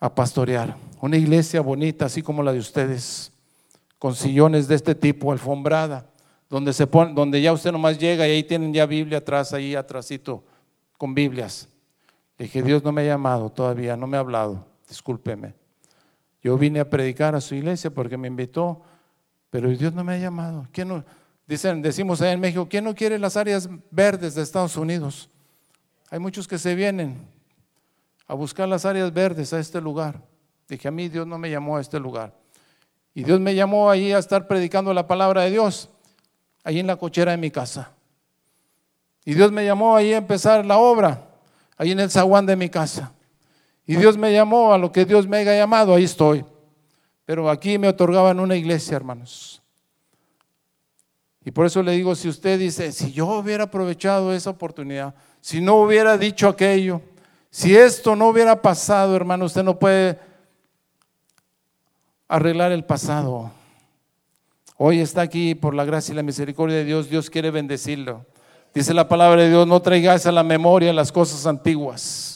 a pastorear. Una iglesia bonita, así como la de ustedes, con sillones de este tipo, alfombrada, donde, se donde ya usted nomás llega y ahí tienen ya Biblia atrás, ahí atrásito, con Biblias. Le dije, Dios no me ha llamado todavía, no me ha hablado discúlpeme. Yo vine a predicar a su iglesia porque me invitó, pero Dios no me ha llamado. ¿Quién no? Dicen, decimos allá en México, ¿quién no quiere las áreas verdes de Estados Unidos? Hay muchos que se vienen a buscar las áreas verdes a este lugar. Dije, a mí Dios no me llamó a este lugar. Y Dios me llamó ahí a estar predicando la palabra de Dios, ahí en la cochera de mi casa. Y Dios me llamó ahí a empezar la obra, ahí en el zaguán de mi casa. Y Dios me llamó a lo que Dios me haya llamado, ahí estoy. Pero aquí me otorgaban una iglesia, hermanos. Y por eso le digo, si usted dice, si yo hubiera aprovechado esa oportunidad, si no hubiera dicho aquello, si esto no hubiera pasado, hermano, usted no puede arreglar el pasado. Hoy está aquí por la gracia y la misericordia de Dios, Dios quiere bendecirlo. Dice la palabra de Dios, no traigáis a la memoria las cosas antiguas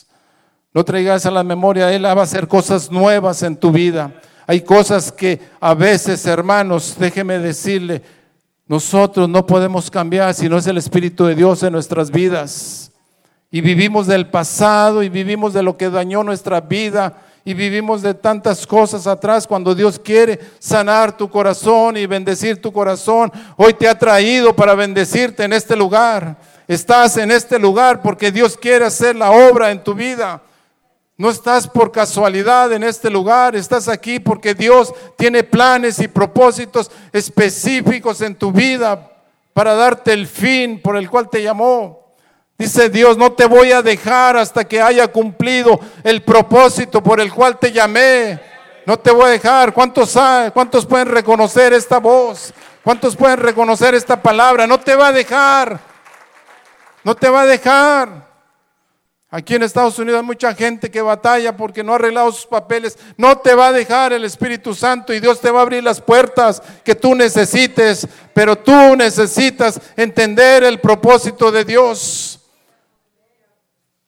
no traigas a la memoria, Él va a hacer cosas nuevas en tu vida. Hay cosas que a veces, hermanos, déjeme decirle, nosotros no podemos cambiar si no es el Espíritu de Dios en nuestras vidas. Y vivimos del pasado y vivimos de lo que dañó nuestra vida y vivimos de tantas cosas atrás cuando Dios quiere sanar tu corazón y bendecir tu corazón. Hoy te ha traído para bendecirte en este lugar. Estás en este lugar porque Dios quiere hacer la obra en tu vida. No estás por casualidad en este lugar, estás aquí porque Dios tiene planes y propósitos específicos en tu vida para darte el fin por el cual te llamó. Dice Dios, no te voy a dejar hasta que haya cumplido el propósito por el cual te llamé. No te voy a dejar. ¿Cuántos, ¿Cuántos pueden reconocer esta voz? ¿Cuántos pueden reconocer esta palabra? No te va a dejar. No te va a dejar. Aquí en Estados Unidos hay mucha gente que batalla porque no ha arreglado sus papeles. No te va a dejar el Espíritu Santo y Dios te va a abrir las puertas que tú necesites, pero tú necesitas entender el propósito de Dios.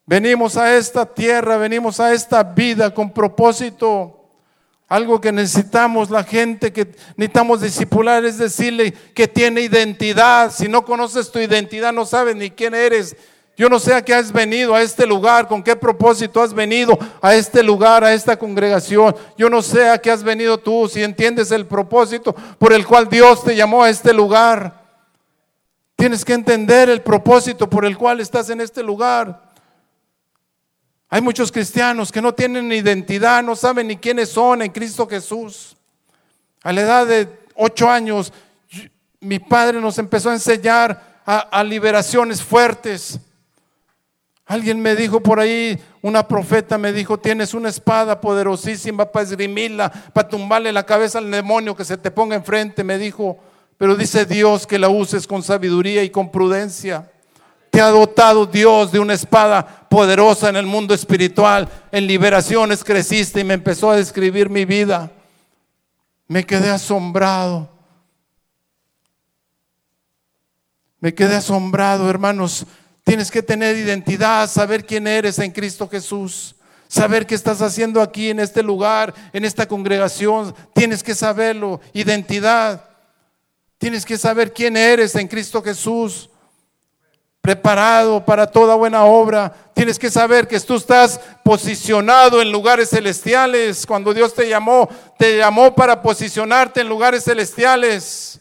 Venimos a esta tierra, venimos a esta vida con propósito. Algo que necesitamos la gente que necesitamos discipular es decirle que tiene identidad. Si no conoces tu identidad, no sabes ni quién eres yo no sé a qué has venido a este lugar, con qué propósito has venido a este lugar, a esta congregación. Yo no sé a qué has venido tú, si entiendes el propósito por el cual Dios te llamó a este lugar. Tienes que entender el propósito por el cual estás en este lugar. Hay muchos cristianos que no tienen identidad, no saben ni quiénes son en Cristo Jesús. A la edad de ocho años, mi padre nos empezó a enseñar a, a liberaciones fuertes Alguien me dijo por ahí, una profeta me dijo, tienes una espada poderosísima para esgrimirla, para tumbarle la cabeza al demonio que se te ponga enfrente, me dijo. Pero dice Dios que la uses con sabiduría y con prudencia. Te ha dotado Dios de una espada poderosa en el mundo espiritual. En liberaciones creciste y me empezó a describir mi vida. Me quedé asombrado. Me quedé asombrado, hermanos. Tienes que tener identidad, saber quién eres en Cristo Jesús. Saber qué estás haciendo aquí en este lugar, en esta congregación. Tienes que saberlo. Identidad. Tienes que saber quién eres en Cristo Jesús. Preparado para toda buena obra. Tienes que saber que tú estás posicionado en lugares celestiales. Cuando Dios te llamó, te llamó para posicionarte en lugares celestiales.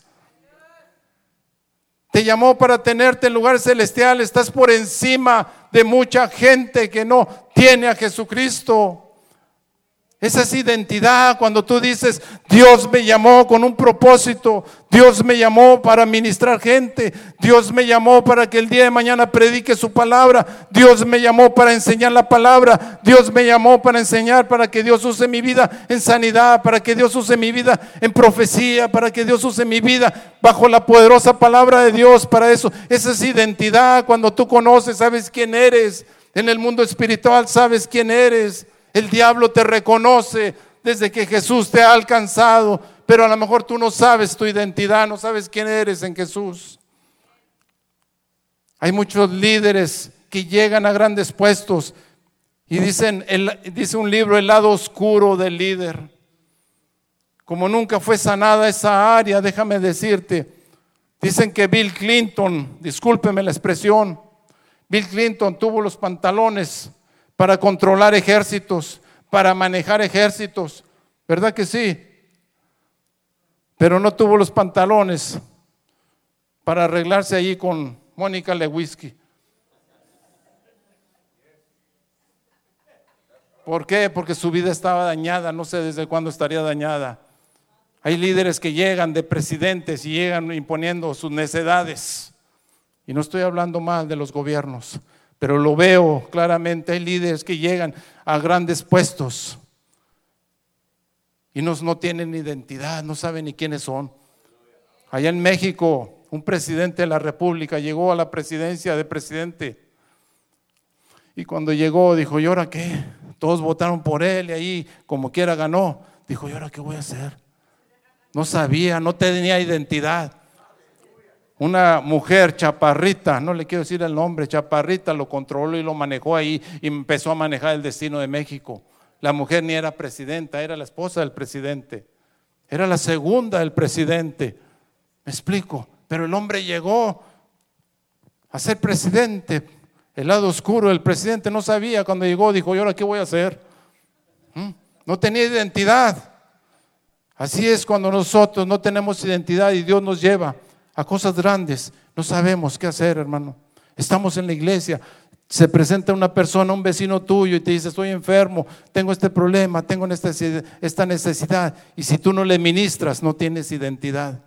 Te llamó para tenerte en lugares celestiales. Estás por encima de mucha gente que no tiene a Jesucristo. Esa es identidad cuando tú dices, Dios me llamó con un propósito, Dios me llamó para ministrar gente, Dios me llamó para que el día de mañana predique su palabra, Dios me llamó para enseñar la palabra, Dios me llamó para enseñar, para que Dios use mi vida en sanidad, para que Dios use mi vida en profecía, para que Dios use mi vida bajo la poderosa palabra de Dios, para eso. Esa es identidad cuando tú conoces, sabes quién eres. En el mundo espiritual sabes quién eres. El diablo te reconoce desde que Jesús te ha alcanzado, pero a lo mejor tú no sabes tu identidad, no sabes quién eres en Jesús. Hay muchos líderes que llegan a grandes puestos y dicen, dice un libro, el lado oscuro del líder. Como nunca fue sanada esa área, déjame decirte, dicen que Bill Clinton, discúlpeme la expresión, Bill Clinton tuvo los pantalones para controlar ejércitos, para manejar ejércitos. ¿Verdad que sí? Pero no tuvo los pantalones para arreglarse allí con Mónica Lewinsky. ¿Por qué? Porque su vida estaba dañada, no sé desde cuándo estaría dañada. Hay líderes que llegan de presidentes y llegan imponiendo sus necedades. Y no estoy hablando mal de los gobiernos. Pero lo veo claramente, hay líderes que llegan a grandes puestos y no, no tienen identidad, no saben ni quiénes son. Allá en México, un presidente de la República llegó a la presidencia de presidente y cuando llegó dijo, ¿y ahora qué? Todos votaron por él y ahí como quiera ganó. Dijo, ¿y ahora qué voy a hacer? No sabía, no tenía identidad. Una mujer chaparrita, no le quiero decir el nombre, chaparrita, lo controló y lo manejó ahí y empezó a manejar el destino de México. La mujer ni era presidenta, era la esposa del presidente. Era la segunda del presidente. Me explico. Pero el hombre llegó a ser presidente. El lado oscuro del presidente no sabía cuando llegó, dijo, ¿y ahora qué voy a hacer? ¿Mm? No tenía identidad. Así es cuando nosotros no tenemos identidad y Dios nos lleva a cosas grandes, no sabemos qué hacer, hermano. Estamos en la iglesia, se presenta una persona, un vecino tuyo y te dice, estoy enfermo, tengo este problema, tengo esta necesidad. Y si tú no le ministras, no tienes identidad.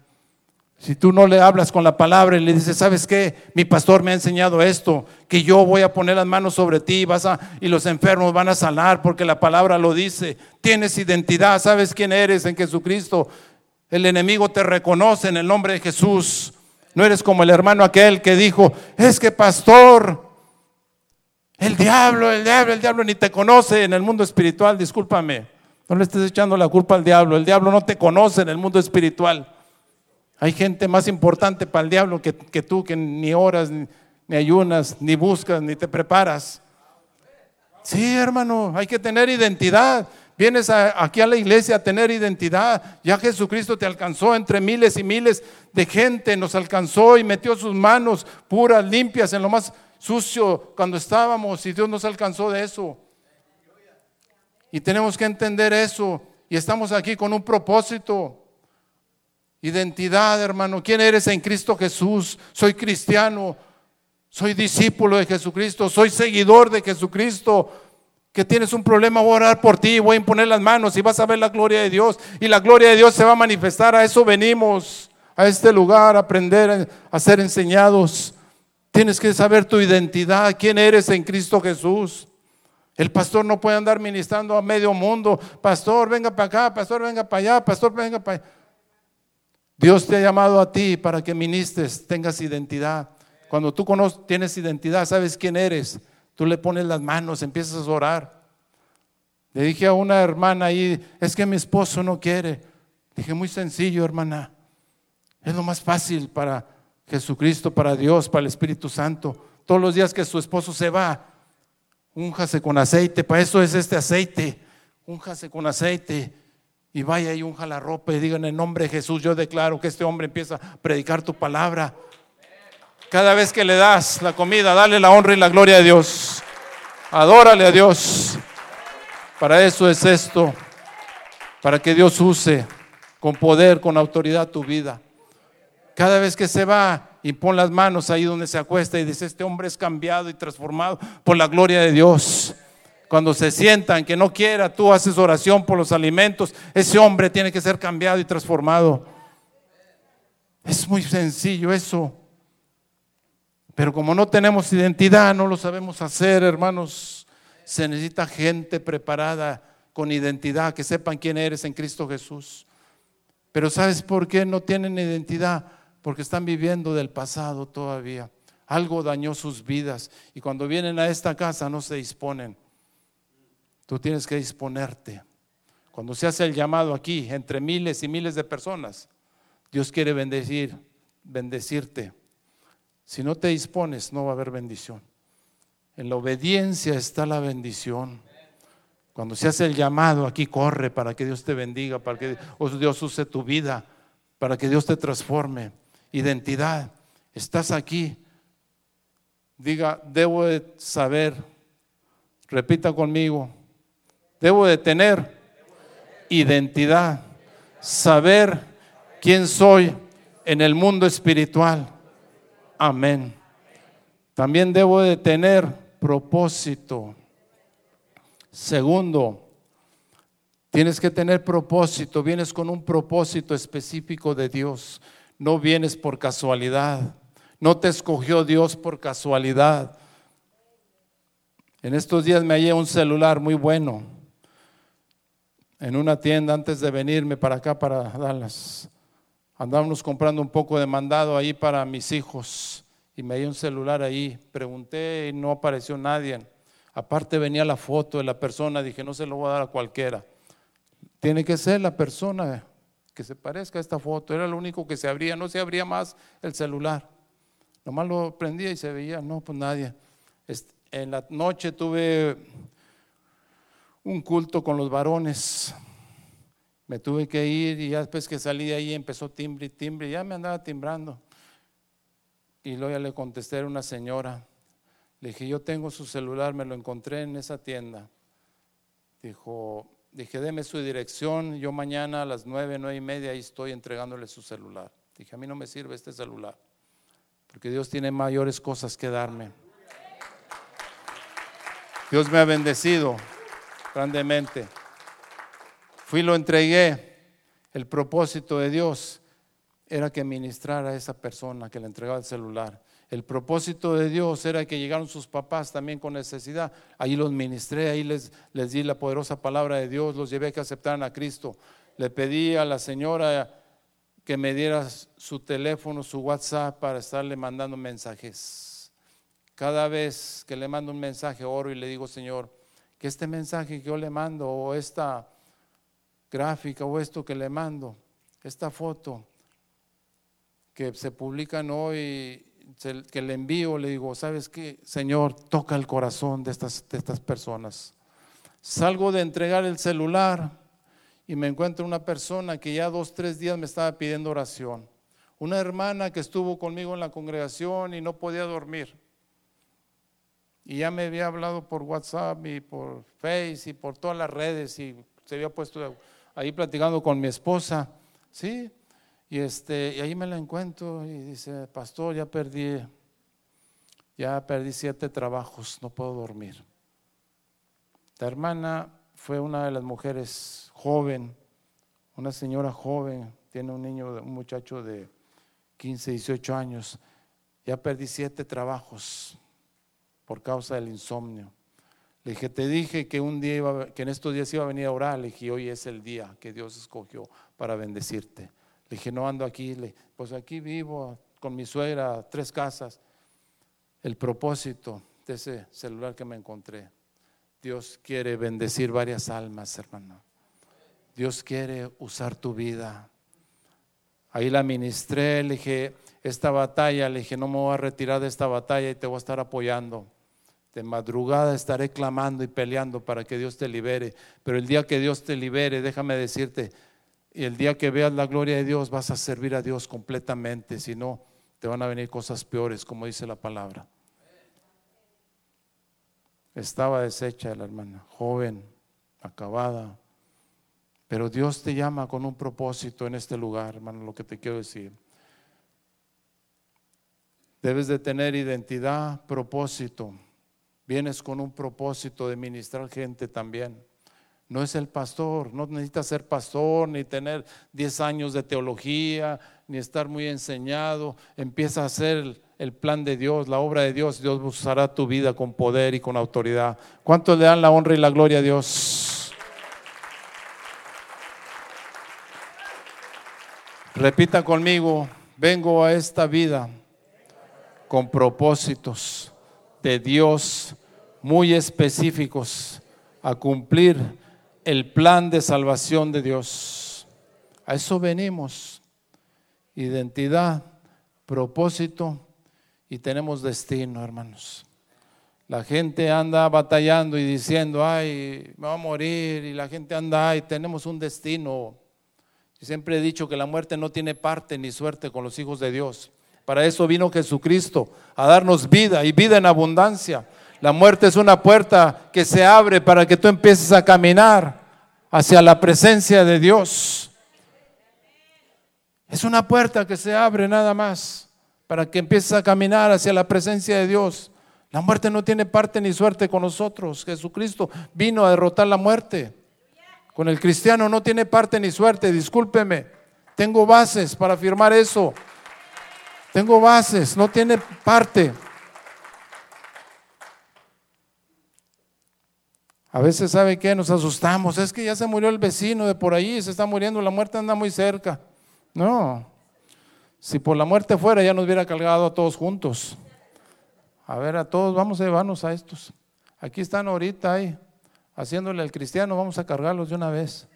Si tú no le hablas con la palabra y le dices, ¿sabes qué? Mi pastor me ha enseñado esto, que yo voy a poner las manos sobre ti vas a, y los enfermos van a sanar porque la palabra lo dice. Tienes identidad, sabes quién eres en Jesucristo. El enemigo te reconoce en el nombre de Jesús. No eres como el hermano aquel que dijo, es que pastor, el diablo, el diablo, el diablo ni te conoce en el mundo espiritual, discúlpame. No le estés echando la culpa al diablo. El diablo no te conoce en el mundo espiritual. Hay gente más importante para el diablo que, tú, que ni oras, ni, ni ayunas, ni buscas, ni te preparas. Sí, hermano, hay que tener identidad. Vienes aquí a la iglesia a tener identidad. Ya Jesucristo te alcanzó entre miles y miles de gente. Nos alcanzó y metió sus manos puras, limpias, en lo más sucio cuando estábamos. Y Dios nos alcanzó de eso. Y tenemos que entender eso. Y estamos aquí con un propósito. Identidad, hermano. ¿Quién eres en Cristo Jesús? Soy cristiano. Soy discípulo de Jesucristo. Soy seguidor de Jesucristo que tienes un problema, voy a orar por ti, voy a imponer las manos y vas a ver la gloria de Dios. Y la gloria de Dios se va a manifestar. A eso venimos, a este lugar, a aprender, a ser enseñados. Tienes que saber tu identidad, quién eres en Cristo Jesús. El pastor no puede andar ministrando a medio mundo. Pastor, venga para acá, pastor, venga para allá, pastor, venga para allá. Dios te ha llamado a ti para que ministres, tengas identidad. Cuando tú conoces, tienes identidad, sabes quién eres, tú le pones las manos, empiezas a orar. Le dije a una hermana ahí, es que mi esposo no quiere. Dije, muy sencillo, hermana. Es lo más fácil para Jesucristo, para Dios, para el Espíritu Santo. Todos los días que su esposo se va, únjase con aceite. Para eso es este aceite. Únjase con aceite. Y vaya y unja la ropa y diga en el nombre de Jesús, yo declaro que este hombre empieza a predicar tu palabra. Cada vez que le das la comida, dale la honra y la gloria a Dios. Adórale a Dios. Para eso es esto. Para que Dios use con poder, con autoridad tu vida. Cada vez que se va y pon las manos ahí donde se acuesta y dice, este hombre es cambiado y transformado por la gloria de Dios. Cuando se sientan que no quiera, tú haces oración por los alimentos, ese hombre tiene que ser cambiado y transformado. Es muy sencillo eso. Pero como no tenemos identidad, no lo sabemos hacer, hermanos. Se necesita gente preparada con identidad, que sepan quién eres en Cristo Jesús. Pero ¿sabes por qué no tienen identidad? Porque están viviendo del pasado todavía. Algo dañó sus vidas y cuando vienen a esta casa no se disponen. Tú tienes que disponerte. Cuando se hace el llamado aquí, entre miles y miles de personas, Dios quiere bendecir, bendecirte. Si no te dispones, no va a haber bendición. En la obediencia está la bendición. Cuando se hace el llamado, aquí corre para que Dios te bendiga, para que Dios use tu vida, para que Dios te transforme. Identidad, estás aquí. Diga, debo de saber, repita conmigo, debo de tener identidad, saber quién soy en el mundo espiritual. Amén. También debo de tener propósito. Segundo, tienes que tener propósito. Vienes con un propósito específico de Dios. No vienes por casualidad. No te escogió Dios por casualidad. En estos días me hallé un celular muy bueno en una tienda antes de venirme para acá, para Dallas. Andábamos comprando un poco de mandado ahí para mis hijos y me dio un celular ahí. Pregunté y no apareció nadie. Aparte venía la foto de la persona, dije, no se lo voy a dar a cualquiera. Tiene que ser la persona que se parezca a esta foto. Era lo único que se abría, no se abría más el celular. Nomás lo prendía y se veía, no, pues nadie. En la noche tuve un culto con los varones me tuve que ir y ya después que salí de ahí empezó timbre y timbre, ya me andaba timbrando. Y luego ya le contesté a una señora, le dije, yo tengo su celular, me lo encontré en esa tienda. Dijo, dije, deme su dirección, yo mañana a las nueve, nueve y media ahí estoy entregándole su celular. Dije, a mí no me sirve este celular, porque Dios tiene mayores cosas que darme. Dios me ha bendecido grandemente. Fui y lo entregué. El propósito de Dios era que ministrara a esa persona que le entregaba el celular. El propósito de Dios era que llegaron sus papás también con necesidad. Ahí los ministré, ahí les, les di la poderosa palabra de Dios, los llevé a que aceptaran a Cristo. Le pedí a la señora que me diera su teléfono, su WhatsApp para estarle mandando mensajes. Cada vez que le mando un mensaje, oro y le digo, Señor, que este mensaje que yo le mando o esta gráfica o esto que le mando, esta foto que se publican hoy, que le envío, le digo, ¿sabes qué? Señor, toca el corazón de estas, de estas personas. Salgo de entregar el celular y me encuentro una persona que ya dos, tres días me estaba pidiendo oración. Una hermana que estuvo conmigo en la congregación y no podía dormir. Y ya me había hablado por WhatsApp y por Face y por todas las redes y se había puesto ahí platicando con mi esposa, ¿sí? Y, este, y ahí me la encuentro y dice, pastor, ya perdí, ya perdí siete trabajos, no puedo dormir. La hermana fue una de las mujeres joven, una señora joven, tiene un niño, un muchacho de 15, 18 años. Ya perdí siete trabajos por causa del insomnio. Le dije, te dije que un día que en estos días iba a venir a orar. Le dije, hoy es el día que Dios escogió para bendecirte. Le dije, no ando aquí. Pues aquí vivo con mi suegra, tres casas. El propósito de ese celular que me encontré. Dios quiere bendecir varias almas, hermano. Dios quiere usar tu vida. Ahí la ministré, le dije, esta batalla, le dije, no me voy a retirar de esta batalla y te voy a estar apoyando. De madrugada estaré clamando y peleando para que Dios te libere. Pero el día que Dios te libere, déjame decirte, y el día que veas la gloria de Dios vas a servir a Dios completamente. Si no, te van a venir cosas peores, como dice la palabra. Estaba deshecha la hermana, joven, acabada. Pero Dios te llama con un propósito en este lugar, hermano, lo que te quiero decir. Debes de tener identidad, propósito. Vienes con un propósito de ministrar gente también. No es el pastor, no necesitas ser pastor, ni tener 10 años de teología, ni estar muy enseñado. Empieza a hacer el plan de Dios, la obra de Dios. Dios usará tu vida con poder y con autoridad. ¿Cuántos le dan la honra y la gloria a Dios? Repita conmigo, vengo a esta vida con propósitos de Dios muy específicos a cumplir el plan de salvación de Dios. A eso venimos. Identidad, propósito y tenemos destino, hermanos. La gente anda batallando y diciendo, ay, me va a morir, y la gente anda, ay, tenemos un destino. Y siempre he dicho que la muerte no tiene parte ni suerte con los hijos de Dios. Para eso vino Jesucristo, a darnos vida y vida en abundancia. La muerte es una puerta que se abre para que tú empieces a caminar hacia la presencia de Dios. Es una puerta que se abre nada más para que empieces a caminar hacia la presencia de Dios. La muerte no tiene parte ni suerte con nosotros. Jesucristo vino a derrotar la muerte. Con el cristiano no tiene parte ni suerte, discúlpeme. Tengo bases para afirmar eso. Tengo bases, no tiene parte. A veces, ¿sabe qué? Nos asustamos. Es que ya se murió el vecino de por ahí, se está muriendo, la muerte anda muy cerca. No. Si por la muerte fuera, ya nos hubiera cargado a todos juntos. A ver, a todos, vamos a llevarnos a estos. Aquí están ahorita ahí, haciéndole al cristiano, vamos a cargarlos de una vez.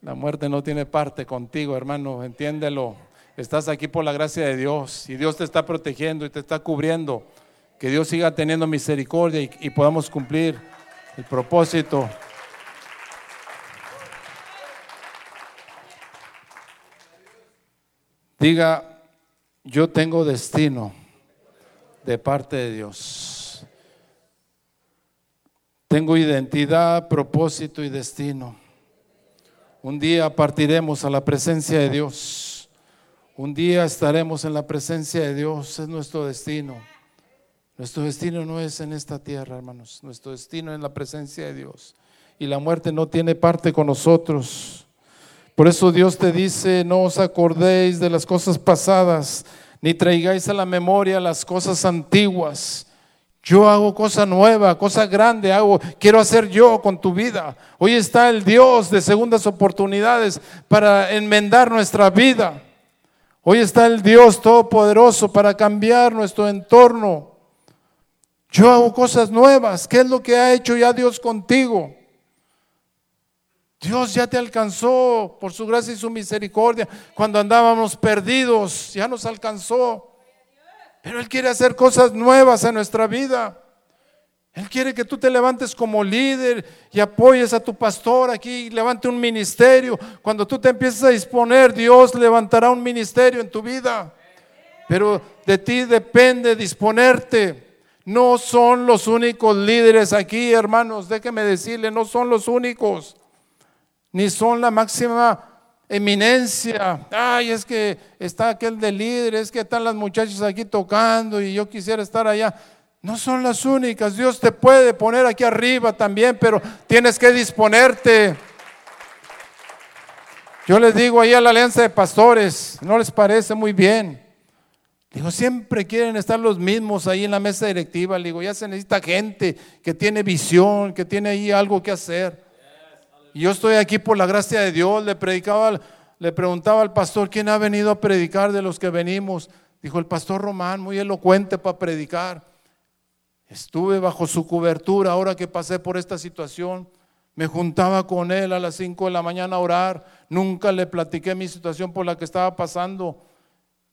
La muerte no tiene parte contigo, hermano, entiéndelo. Estás aquí por la gracia de Dios y Dios te está protegiendo y te está cubriendo. Que Dios siga teniendo misericordia y, podamos cumplir el propósito. Diga, yo tengo destino de parte de Dios. Tengo identidad, propósito y destino. Un día partiremos a la presencia de Dios. Un día estaremos en la presencia de Dios, es nuestro destino. Nuestro destino no es en esta tierra, hermanos. Nuestro destino es en la presencia de Dios. Y la muerte no tiene parte con nosotros. Por eso Dios te dice, no os acordéis de las cosas pasadas, ni traigáis a la memoria las cosas antiguas. Yo hago cosa nueva, cosa grande, hago, quiero hacer yo con tu vida. Hoy está el Dios de segundas oportunidades para enmendar nuestra vida. Hoy está el Dios Todopoderoso para cambiar nuestro entorno. Yo hago cosas nuevas. ¿Qué es lo que ha hecho ya Dios contigo? Dios ya te alcanzó por su gracia y su misericordia. Cuando andábamos perdidos, ya nos alcanzó. Pero Él quiere hacer cosas nuevas en nuestra vida. Él quiere que tú te levantes como líder y apoyes a tu pastor aquí, levante un ministerio. Cuando tú te empieces a disponer, Dios levantará un ministerio en tu vida. Pero de ti depende disponerte. No son los únicos líderes aquí, hermanos. Déjeme decirle, no son los únicos. Ni son la máxima eminencia. Ay, es que está aquel de líder, es que están las muchachas aquí tocando y yo quisiera estar allá. No son las únicas. Dios te puede poner aquí arriba también, pero tienes que disponerte. Yo les digo ahí a la alianza de pastores, ¿no les parece muy bien? Digo, siempre quieren estar los mismos ahí en la mesa directiva. Le digo, ya se necesita gente que tiene visión, que tiene ahí algo que hacer. Y yo estoy aquí por la gracia de Dios. Le predicaba, le preguntaba al pastor, ¿quién ha venido a predicar de los que venimos? Dijo el pastor Román, muy elocuente para predicar. Estuve bajo su cobertura ahora que pasé por esta situación. Me juntaba con él a las 5 de la mañana a orar. Nunca le platiqué mi situación por la que estaba pasando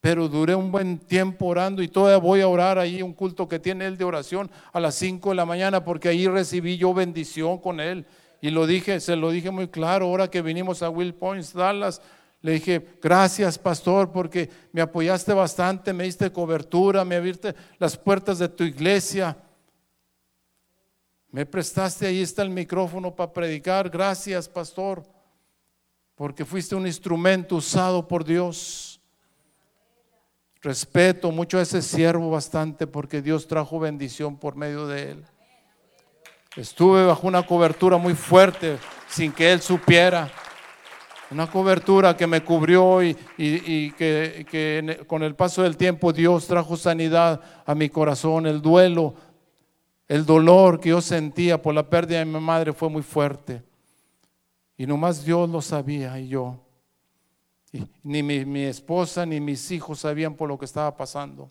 pero duré un buen tiempo orando y todavía voy a orar ahí, un culto que tiene él de oración a las 5 de la mañana, porque ahí recibí yo bendición con él. Y lo dije, se lo dije muy claro, ahora que vinimos a Will Point, Dallas, le dije, gracias pastor, porque me apoyaste bastante, me diste cobertura, me abriste las puertas de tu iglesia. Me prestaste, ahí está el micrófono para predicar. Gracias, pastor, porque fuiste un instrumento usado por Dios. Respeto mucho a ese siervo bastante porque Dios trajo bendición por medio de él. Estuve bajo una cobertura muy fuerte sin que él supiera. Una cobertura que me cubrió y, que, que con el paso del tiempo Dios trajo sanidad a mi corazón. El duelo, el dolor que yo sentía por la pérdida de mi madre fue muy fuerte. Y nomás Dios lo sabía y yo ni mi, esposa ni mis hijos sabían por lo que estaba pasando.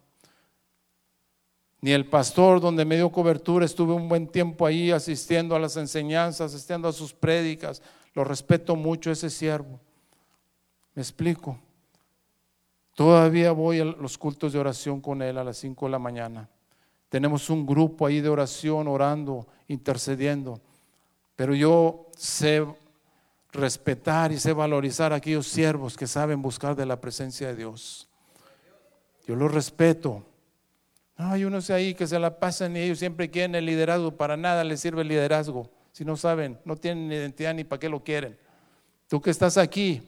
Ni el pastor donde me dio cobertura, estuve un buen tiempo ahí asistiendo a las enseñanzas, asistiendo a sus prédicas. Lo respeto mucho ese siervo. Me explico. Todavía voy a los cultos de oración con él a las 5 de la mañana. Tenemos un grupo ahí de oración, orando, intercediendo. Pero yo sé respetar y sé valorizar a aquellos siervos que saben buscar de la presencia de Dios. Yo los respeto. hay unos ahí que se la pasan y ellos siempre quieren el liderazgo. Para nada les sirve el liderazgo. Si no saben, no tienen identidad ni para qué lo quieren. Tú que estás aquí,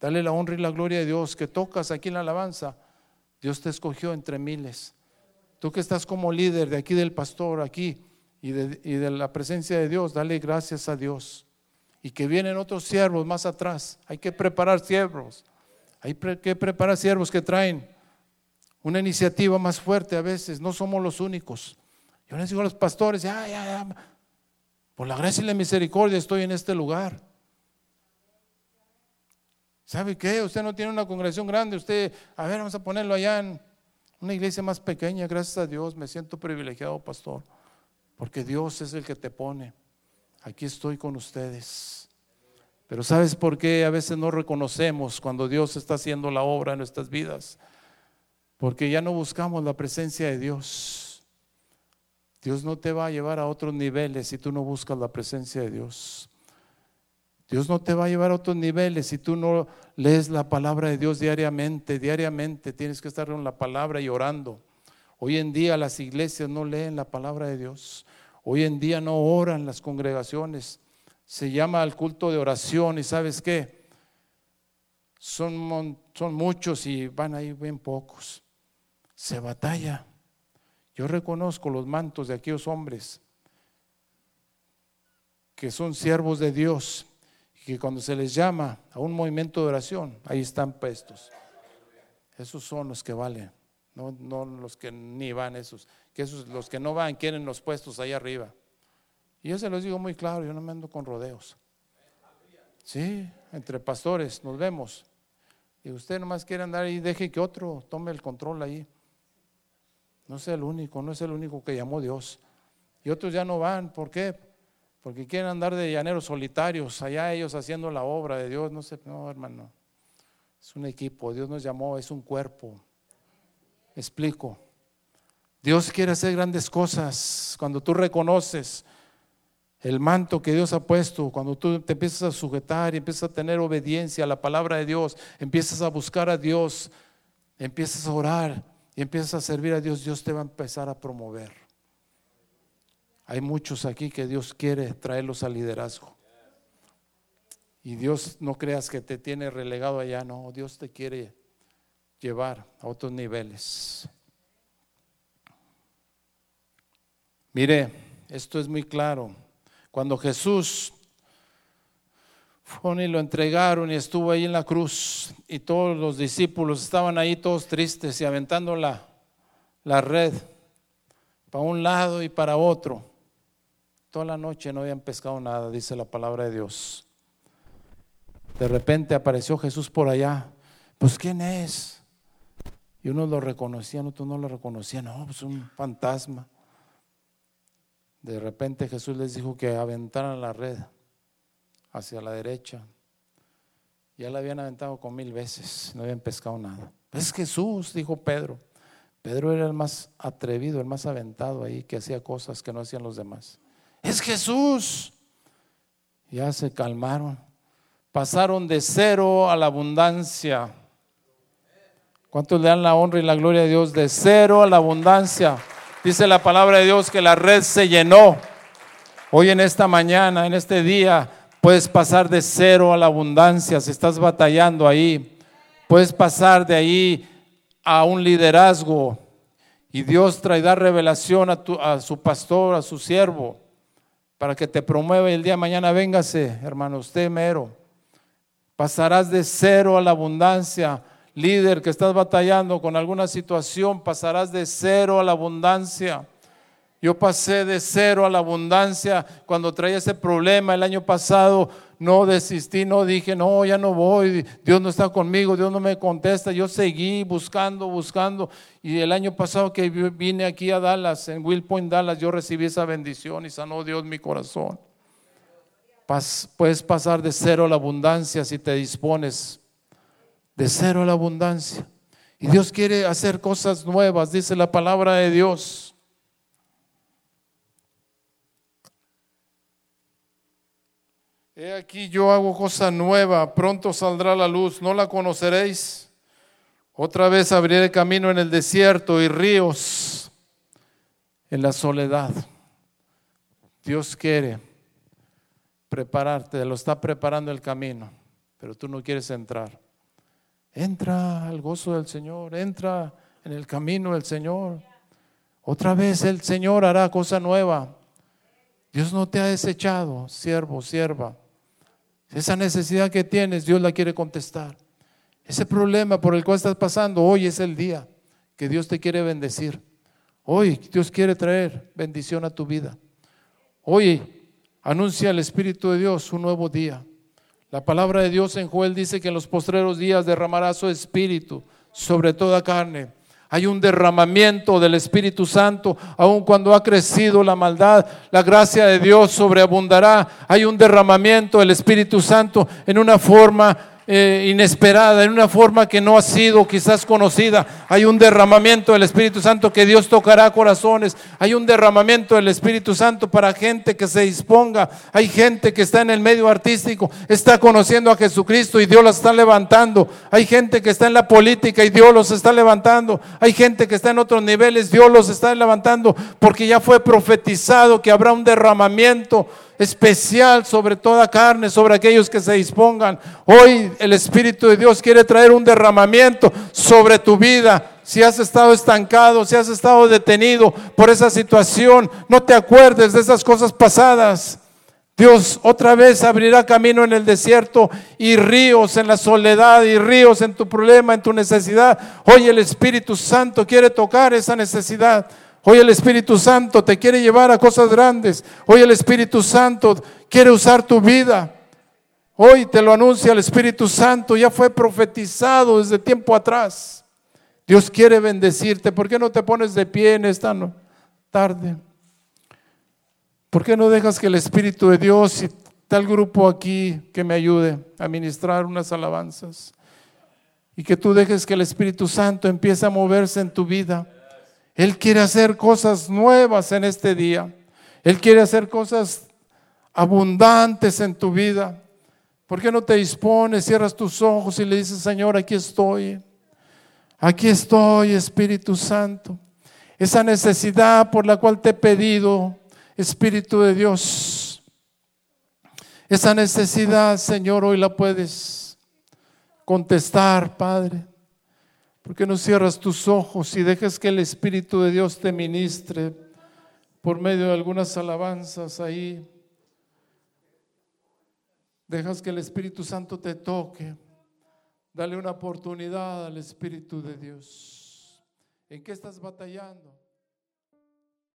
dale la honra y la gloria de Dios. Que tocas aquí en la alabanza. Dios te escogió entre miles. Tú que estás como líder de aquí del pastor, aquí, y de, la presencia de Dios, dale gracias a Dios y que vienen otros siervos más atrás. Hay que preparar siervos. Hay que preparar siervos que traen una iniciativa más fuerte a veces. No somos los únicos. Yo les digo a los pastores, ya, ya, ya. Por la gracia y la misericordia estoy en este lugar. ¿Sabe qué? Usted no tiene una congregación grande. Usted, a ver, vamos a ponerlo allá en una iglesia más pequeña. Gracias a Dios me siento privilegiado, pastor. Porque Dios es el que te pone aquí estoy con ustedes. Pero ¿sabes por qué a veces no reconocemos cuando Dios está haciendo la obra en nuestras vidas? Porque ya no buscamos la presencia de Dios. Dios no te va a llevar a otros niveles si tú no buscas la presencia de Dios. Dios no te va a llevar a otros niveles si tú no lees la palabra de Dios diariamente. Diariamente tienes que estar en la palabra y orando. Hoy en día las iglesias no leen la palabra de Dios. Hoy en día no oran las congregaciones. Se llama al culto de oración y sabes qué? Son, son muchos y van ahí bien pocos. Se batalla. Yo reconozco los mantos de aquellos hombres que son siervos de Dios que cuando se les llama a un movimiento de oración, ahí están puestos. Esos son los que valen, no, no los que ni van esos que esos, los que no van quieren los puestos ahí arriba. Y yo se los digo muy claro, yo no me ando con rodeos. Sí, entre pastores nos vemos. Y usted nomás quiere andar ahí, deje que otro tome el control ahí. No es el único, no es el único que llamó Dios. Y otros ya no van, ¿por qué? Porque quieren andar de llaneros solitarios, allá ellos haciendo la obra de Dios. No sé, no, hermano. Es un equipo, Dios nos llamó, es un cuerpo. Explico. Dios quiere hacer grandes cosas cuando tú reconoces el manto que Dios ha puesto, cuando tú te empiezas a sujetar y empiezas a tener obediencia a la palabra de Dios, empiezas a buscar a Dios, empiezas a orar y empiezas a servir a Dios, Dios te va a empezar a promover. Hay muchos aquí que Dios quiere traerlos al liderazgo. Y Dios no creas que te tiene relegado allá, no, Dios te quiere llevar a otros niveles. Mire, esto es muy claro. Cuando Jesús y lo entregaron y estuvo ahí en la cruz y todos los discípulos estaban ahí todos tristes y aventando la, la red para un lado y para otro. Toda la noche no habían pescado nada, dice la palabra de Dios. De repente apareció Jesús por allá. Pues ¿quién es? Y unos lo reconocían, otros no lo reconocían. No, pues un fantasma. De repente Jesús les dijo que aventaran la red hacia la derecha. Ya la habían aventado con mil veces, no habían pescado nada. Es Jesús, dijo Pedro. Pedro era el más atrevido, el más aventado ahí, que hacía cosas que no hacían los demás. Es Jesús. Ya se calmaron. Pasaron de cero a la abundancia. ¿Cuántos le dan la honra y la gloria a Dios? De cero a la abundancia. Dice la palabra de Dios que la red se llenó. Hoy en esta mañana, en este día, Puedes pasar de cero a la abundancia si estás batallando ahí. Puedes pasar de ahí a un liderazgo. Y Dios traerá revelación a, a su pastor, a su siervo, para que te promueva y el día de mañana véngase, hermano, usted mero. Pasarás de cero a la abundancia. Líder que estás batallando con alguna situación, pasarás de cero a la abundancia. Yo pasé de cero a la abundancia cuando traía ese problema el año pasado. No desistí, no dije, no, ya no voy, Dios no está conmigo, Dios no me contesta. Yo seguí buscando, buscando. Y el año pasado que vine aquí a Dallas, en Will Point, Dallas, yo recibí esa bendición y sanó Dios mi corazón. puedes pasar de cero a la abundancia si te dispones. De cero a la abundancia. Y Dios quiere hacer cosas nuevas, dice la palabra de Dios. He aquí yo hago cosa nueva, pronto saldrá la luz, no la conoceréis. Otra vez abriré camino en el desierto y ríos en la soledad. Dios quiere prepararte, lo está preparando el camino, pero tú no quieres entrar. Entra al gozo del Señor, entra en el camino del Señor. Otra vez el Señor hará cosa nueva. Dios no te ha desechado, siervo, sierva. Esa necesidad que tienes, Dios la quiere contestar. Ese problema por el cual estás pasando, hoy es el día que Dios te quiere bendecir. Hoy Dios quiere traer bendición a tu vida. Hoy anuncia el Espíritu de Dios un nuevo día. La palabra de Dios en Joel dice que en los postreros días derramará su Espíritu sobre toda carne. Hay un derramamiento del Espíritu Santo, aun cuando ha crecido la maldad, la gracia de Dios sobreabundará. Hay un derramamiento del Espíritu Santo en una forma eh, inesperada, en una forma que no ha sido quizás conocida. Hay un derramamiento del Espíritu Santo que Dios tocará corazones. Hay un derramamiento del Espíritu Santo para gente que se disponga. Hay gente que está en el medio artístico, está conociendo a Jesucristo y Dios la está levantando. Hay gente que está en la política y Dios los está levantando. Hay gente que está en otros niveles, Dios los está levantando porque ya fue profetizado que habrá un derramamiento especial sobre toda carne, sobre aquellos que se dispongan. Hoy el Espíritu de Dios quiere traer un derramamiento sobre tu vida. Si has estado estancado, si has estado detenido por esa situación, no te acuerdes de esas cosas pasadas. Dios otra vez abrirá camino en el desierto y ríos en la soledad y ríos en tu problema, en tu necesidad. Hoy el Espíritu Santo quiere tocar esa necesidad. Hoy el Espíritu Santo te quiere llevar a cosas grandes. Hoy el Espíritu Santo quiere usar tu vida. Hoy te lo anuncia el Espíritu Santo. Ya fue profetizado desde tiempo atrás. Dios quiere bendecirte. ¿Por qué no te pones de pie en esta tarde? ¿Por qué no dejas que el Espíritu de Dios y tal grupo aquí que me ayude a ministrar unas alabanzas? Y que tú dejes que el Espíritu Santo empiece a moverse en tu vida. Él quiere hacer cosas nuevas en este día. Él quiere hacer cosas abundantes en tu vida. ¿Por qué no te dispones, cierras tus ojos y le dices, Señor, aquí estoy? Aquí estoy, Espíritu Santo. Esa necesidad por la cual te he pedido, Espíritu de Dios. Esa necesidad, Señor, hoy la puedes contestar, Padre. ¿Por qué no cierras tus ojos y dejes que el Espíritu de Dios te ministre por medio de algunas alabanzas ahí? Dejas que el Espíritu Santo te toque. Dale una oportunidad al Espíritu de Dios. ¿En qué estás batallando?